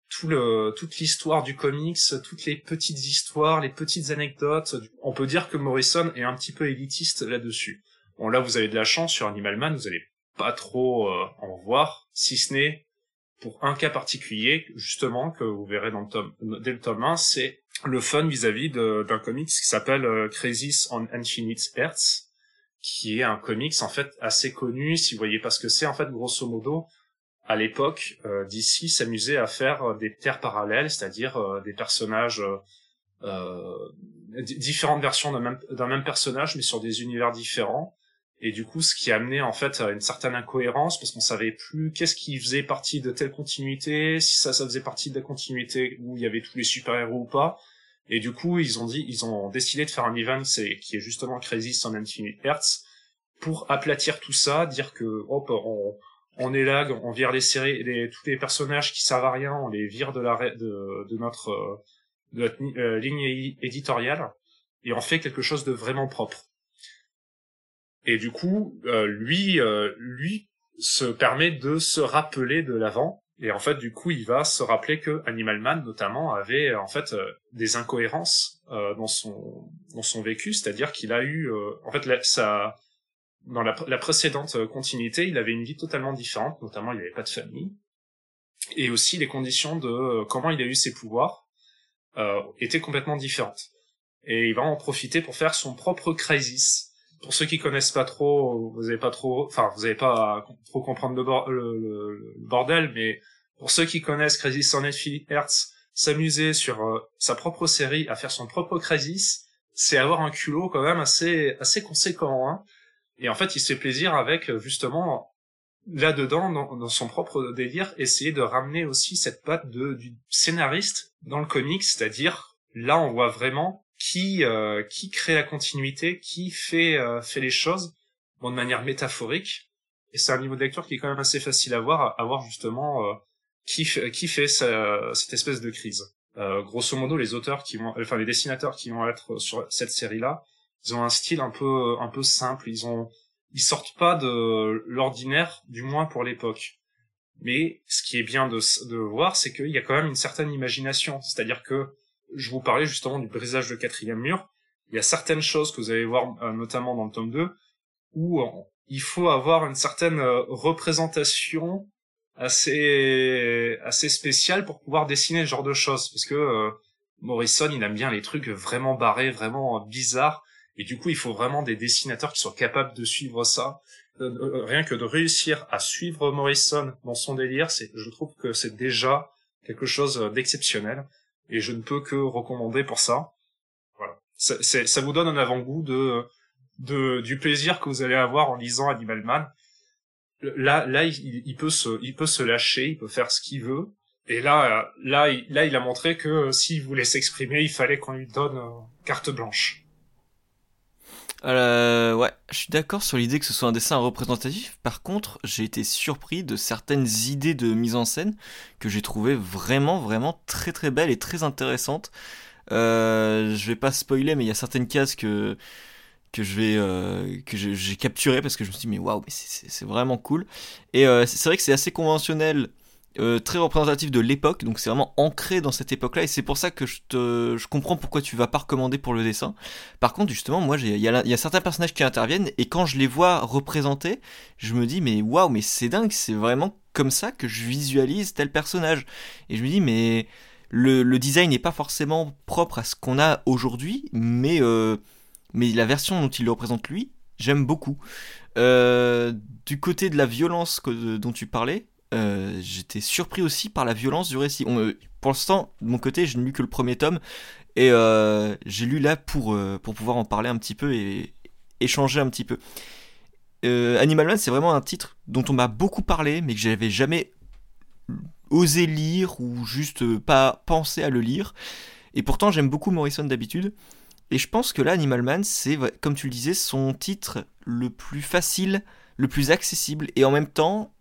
tout le, toute l'histoire du comics, toutes les petites histoires, les petites anecdotes. On peut dire que Morrison est un petit peu élitiste là-dessus. Bon, là, vous avez de la chance sur Animal Man, vous allez pas trop euh, en voir, si ce n'est pour un cas particulier, justement, que vous verrez dans le tome, dès le tome 1, c'est le fun vis-à-vis d'un comics qui s'appelle euh, Crisis on Infinite Earths, qui est un comics, en fait, assez connu, si vous voyez pas ce que c'est, en fait, grosso modo, à l'époque, euh, DC s'amusait à faire des terres parallèles, c'est-à-dire euh, des personnages, euh, différentes versions d'un même, même, personnage, mais sur des univers différents. Et du coup, ce qui amenait en fait à une certaine incohérence, parce qu'on savait plus qu'est-ce qui faisait partie de telle continuité, si ça, ça faisait partie de la continuité où il y avait tous les super-héros ou pas. Et du coup, ils ont dit, ils ont décidé de faire un event qui est justement on Infinite Earths pour aplatir tout ça, dire que hop, on, on élague, on vire les séries, les, tous les personnages qui servent à rien, on les vire de, la, de, notre, euh, de notre euh, ligne éditoriale et on fait quelque chose de vraiment propre. Et du coup, euh, lui, lui se permet de se rappeler de l'avant. Et en fait, du coup, il va se rappeler que Animal Man, notamment, avait en fait des incohérences dans son dans son vécu, c'est-à-dire qu'il a eu, en fait, sa dans la, la, précédente euh, continuité, il avait une vie totalement différente, notamment il n'avait pas de famille, et aussi les conditions de euh, comment il a eu ses pouvoirs euh, étaient complètement différentes. et il va en profiter pour faire son propre Crisis. Pour ceux qui connaissent pas trop, vous avez pas trop, enfin vous avez pas trop comprendre le, bordel, mais pour ceux qui connaissent Crisis Infinite Hertz, s'amuser sur euh, sa propre série à faire son propre Crisis, c'est avoir un culot quand même assez assez conséquent. Hein. Et en fait, il se fait plaisir avec euh, justement là-dedans, dans, son propre délire, essayer de ramener aussi cette patte de, du scénariste dans le comics, c'est-à-dire là on voit vraiment qui euh, qui crée la continuité, qui fait euh, fait les choses bon, de manière métaphorique. Et c'est un niveau de lecture qui est quand même assez facile à voir, à voir justement euh, qui qui fait cette espèce de crise. grosso modo, les auteurs qui vont, enfin les dessinateurs qui vont être sur cette série-là, ils ont un style un peu un peu simple. Ils ont ils sortent pas de l'ordinaire, du moins pour l'époque. Mais ce qui est bien de, de voir, c'est qu'il y a quand même une certaine imagination. C'est-à-dire que je vous parlais justement du brisage de quatrième mur. Il y a certaines choses que vous allez voir, euh, notamment dans le tome 2, où euh, il faut avoir une certaine euh, représentation assez assez spéciale pour pouvoir dessiner ce genre de choses. Parce que Morrison, il aime bien les trucs vraiment barrés, vraiment bizarres. Et du coup, il faut vraiment des dessinateurs qui soient capables de suivre ça. rien que de réussir à suivre Morrison dans son délire, c'est, je trouve que c'est déjà quelque chose d'exceptionnel et je ne peux que recommander pour ça. Voilà. Ça, ça vous donne un avant-goût de, de, du plaisir que vous allez avoir en lisant Animal Man. Là, là, il, peut se, il peut se lâcher, il peut faire ce qu'il veut. Et là, là, là, il a montré que s'il voulait s'exprimer, il fallait qu'on lui donne euh, carte blanche. Euh, ouais, je suis d'accord sur l'idée que ce soit un dessin représentatif. Par contre, j'ai été surpris de certaines idées de mise en scène que j'ai trouvé vraiment, vraiment très, très belles et très intéressantes. Euh, je vais pas spoiler, mais il y a certaines cases que que je vais euh, que j'ai capturé parce que je me suis dit mais waouh mais c'est vraiment cool et euh, c'est vrai que c'est assez conventionnel euh, très représentatif de l'époque, donc c'est vraiment ancré dans cette époque-là, et c'est pour ça que je, te, je comprends pourquoi tu vas pas recommander pour le dessin. Par contre, justement, moi, il y, a certains personnages qui interviennent, et quand je les vois représentés, je me dis, mais waouh, mais c'est dingue, c'est vraiment comme ça que je visualise tel personnage. Et je me dis, mais le, le design n'est pas forcément propre à ce qu'on a aujourd'hui, mais, euh, mais la version dont il le représente lui, j'aime beaucoup. Euh, du côté de la violence que, dont tu parlais, euh, j'étais surpris aussi par la violence du récit. Euh, pour l'instant, de mon côté, je n'ai lu que le premier tome et euh, j'ai lu là pour, pour pouvoir en parler un petit peu et échanger un petit peu. Animal Man, c'est vraiment un titre dont on m'a beaucoup parlé, mais que j'avais jamais osé lire ou juste pas pensé à le lire. Et pourtant, j'aime beaucoup Morrison d'habitude. Et je pense que là, Animal Man, c'est, comme tu le disais, son titre le plus facile, le plus accessible, et en même temps,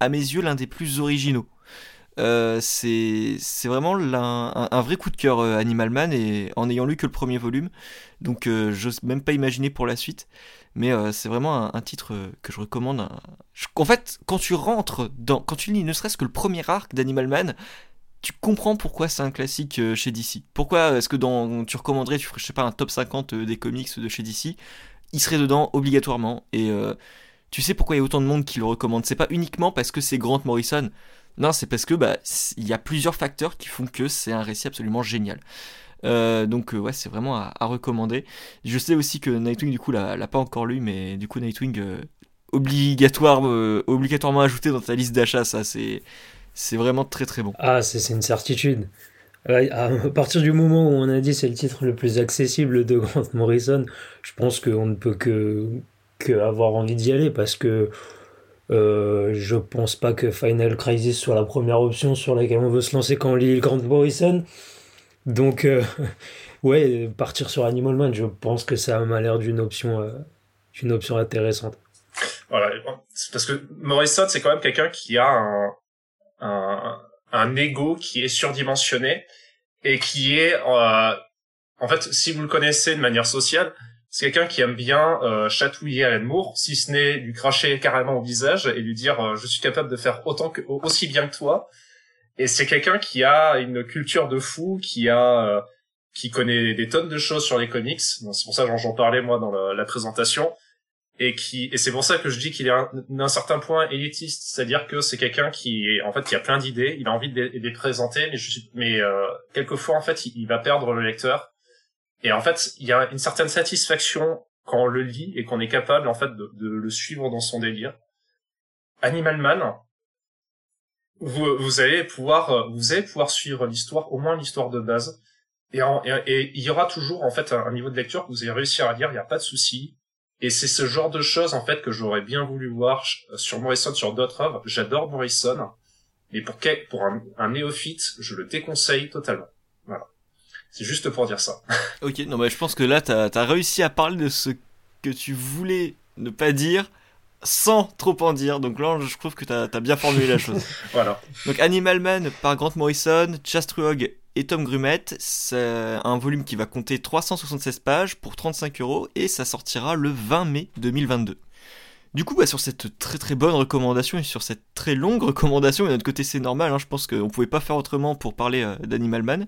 à mes yeux, l'un des plus originaux. Euh, c'est vraiment un, vrai coup de cœur euh, Animal Man et en ayant lu que le premier volume. Donc euh, j'ose même pas imaginer pour la suite. Mais c'est vraiment un, titre que je recommande. En fait quand tu rentres dans quand tu lis ne serait-ce que le premier arc d'Animal Man tu comprends pourquoi c'est un classique chez DC pourquoi est-ce que dans tu recommanderais tu ferais je sais pas un top 50 des comics de chez DC il serait dedans obligatoirement. Et tu sais pourquoi il y a autant de monde qui le recommande? C'est pas uniquement parce que c'est Grant Morrison. Non, c'est parce que bah il y a plusieurs facteurs qui font que c'est un récit absolument génial. Euh, donc euh, ouais, c'est vraiment à, recommander. Je sais aussi que Nightwing du coup l'a pas encore lu, mais du coup Nightwing euh, obligatoire, obligatoirement ajouté dans ta liste d'achat, c'est vraiment très très bon. Ah, c'est une certitude. À partir du moment où on a dit c'est le titre le plus accessible de Grant Morrison, je pense qu'on ne peut que avoir envie d'y aller parce que euh, je pense pas que Final Crisis soit la première option sur laquelle on veut se lancer quand on lit Grant Morrison. Donc, euh, *laughs* ouais, partir sur Animal Man, je pense que ça m'a l'air d'une option, euh, option intéressante. Voilà, parce que Morrison, c'est quand même quelqu'un qui a un, un, un ego qui est surdimensionné et qui est, en fait, si vous le connaissez de manière sociale, c'est quelqu'un qui aime bien euh, chatouiller Alan Moore, si ce n'est lui cracher carrément au visage et lui dire euh, je suis capable de faire autant que aussi bien que toi. Et c'est quelqu'un qui a une culture de fou, qui a euh, qui connaît des tonnes de choses sur les comics. c'est pour ça que j'en parlais moi dans la, présentation. Et qui et c'est pour ça que je dis qu'il est d'un certain point élitiste, c'est-à-dire que c'est quelqu'un qui en fait qui a plein d'idées, il a envie de les, présenter, mais je, mais quelquefois en fait il va perdre le lecteur Et en fait, il y a une certaine satisfaction quand on le lit et qu'on est capable en fait de, le suivre dans son délire. Animal Man, vous, allez pouvoir vous allez pouvoir suivre l'histoire, au moins l'histoire de base. Et, il y aura toujours en fait un, niveau de lecture que vous allez réussir à lire, il n'y a pas de souci. Et c'est ce genre de choses en fait que j'aurais bien voulu voir sur Morrison, sur d'autres œuvres. J'adore Morrison, mais pour, un néophyte, je le déconseille totalement. C'est juste pour dire ça. *laughs* ok, non, mais je pense que là, t'as as réussi à parler de ce que tu voulais ne pas dire sans trop en dire. Donc là, je trouve que t'as as bien formulé la chose. *laughs* voilà. Donc Animal Man par Grant Morrison, Chastruog et Tom Grumet, c'est un volume qui va compter 376 pages pour 35 euros et ça sortira le 20 mai 2022. Du coup, bah, sur cette très très bonne recommandation et sur cette très longue recommandation, et de notre côté c'est normal, hein, je pense qu'on pouvait pas faire autrement pour parler euh, d'Animal Man,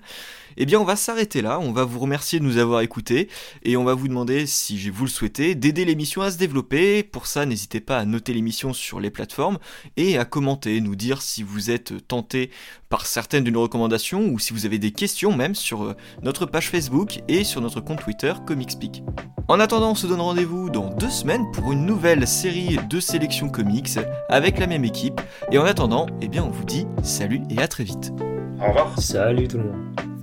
eh bien on va s'arrêter là, on va vous remercier de nous avoir écoutés, et on va vous demander, si vous le souhaitez, d'aider l'émission à se développer. Pour ça, n'hésitez pas à noter l'émission sur les plateformes, et à commenter, nous dire si vous êtes tenté par certaines de nos recommandations, ou si vous avez des questions même sur euh, notre page Facebook et sur notre compte Twitter ComicsPeak. En attendant, on se donne rendez-vous dans deux semaines pour une nouvelle série de sélections comics avec la même équipe. Et en attendant, eh bien, on vous dit salut et à très vite. Au revoir. Salut tout le monde.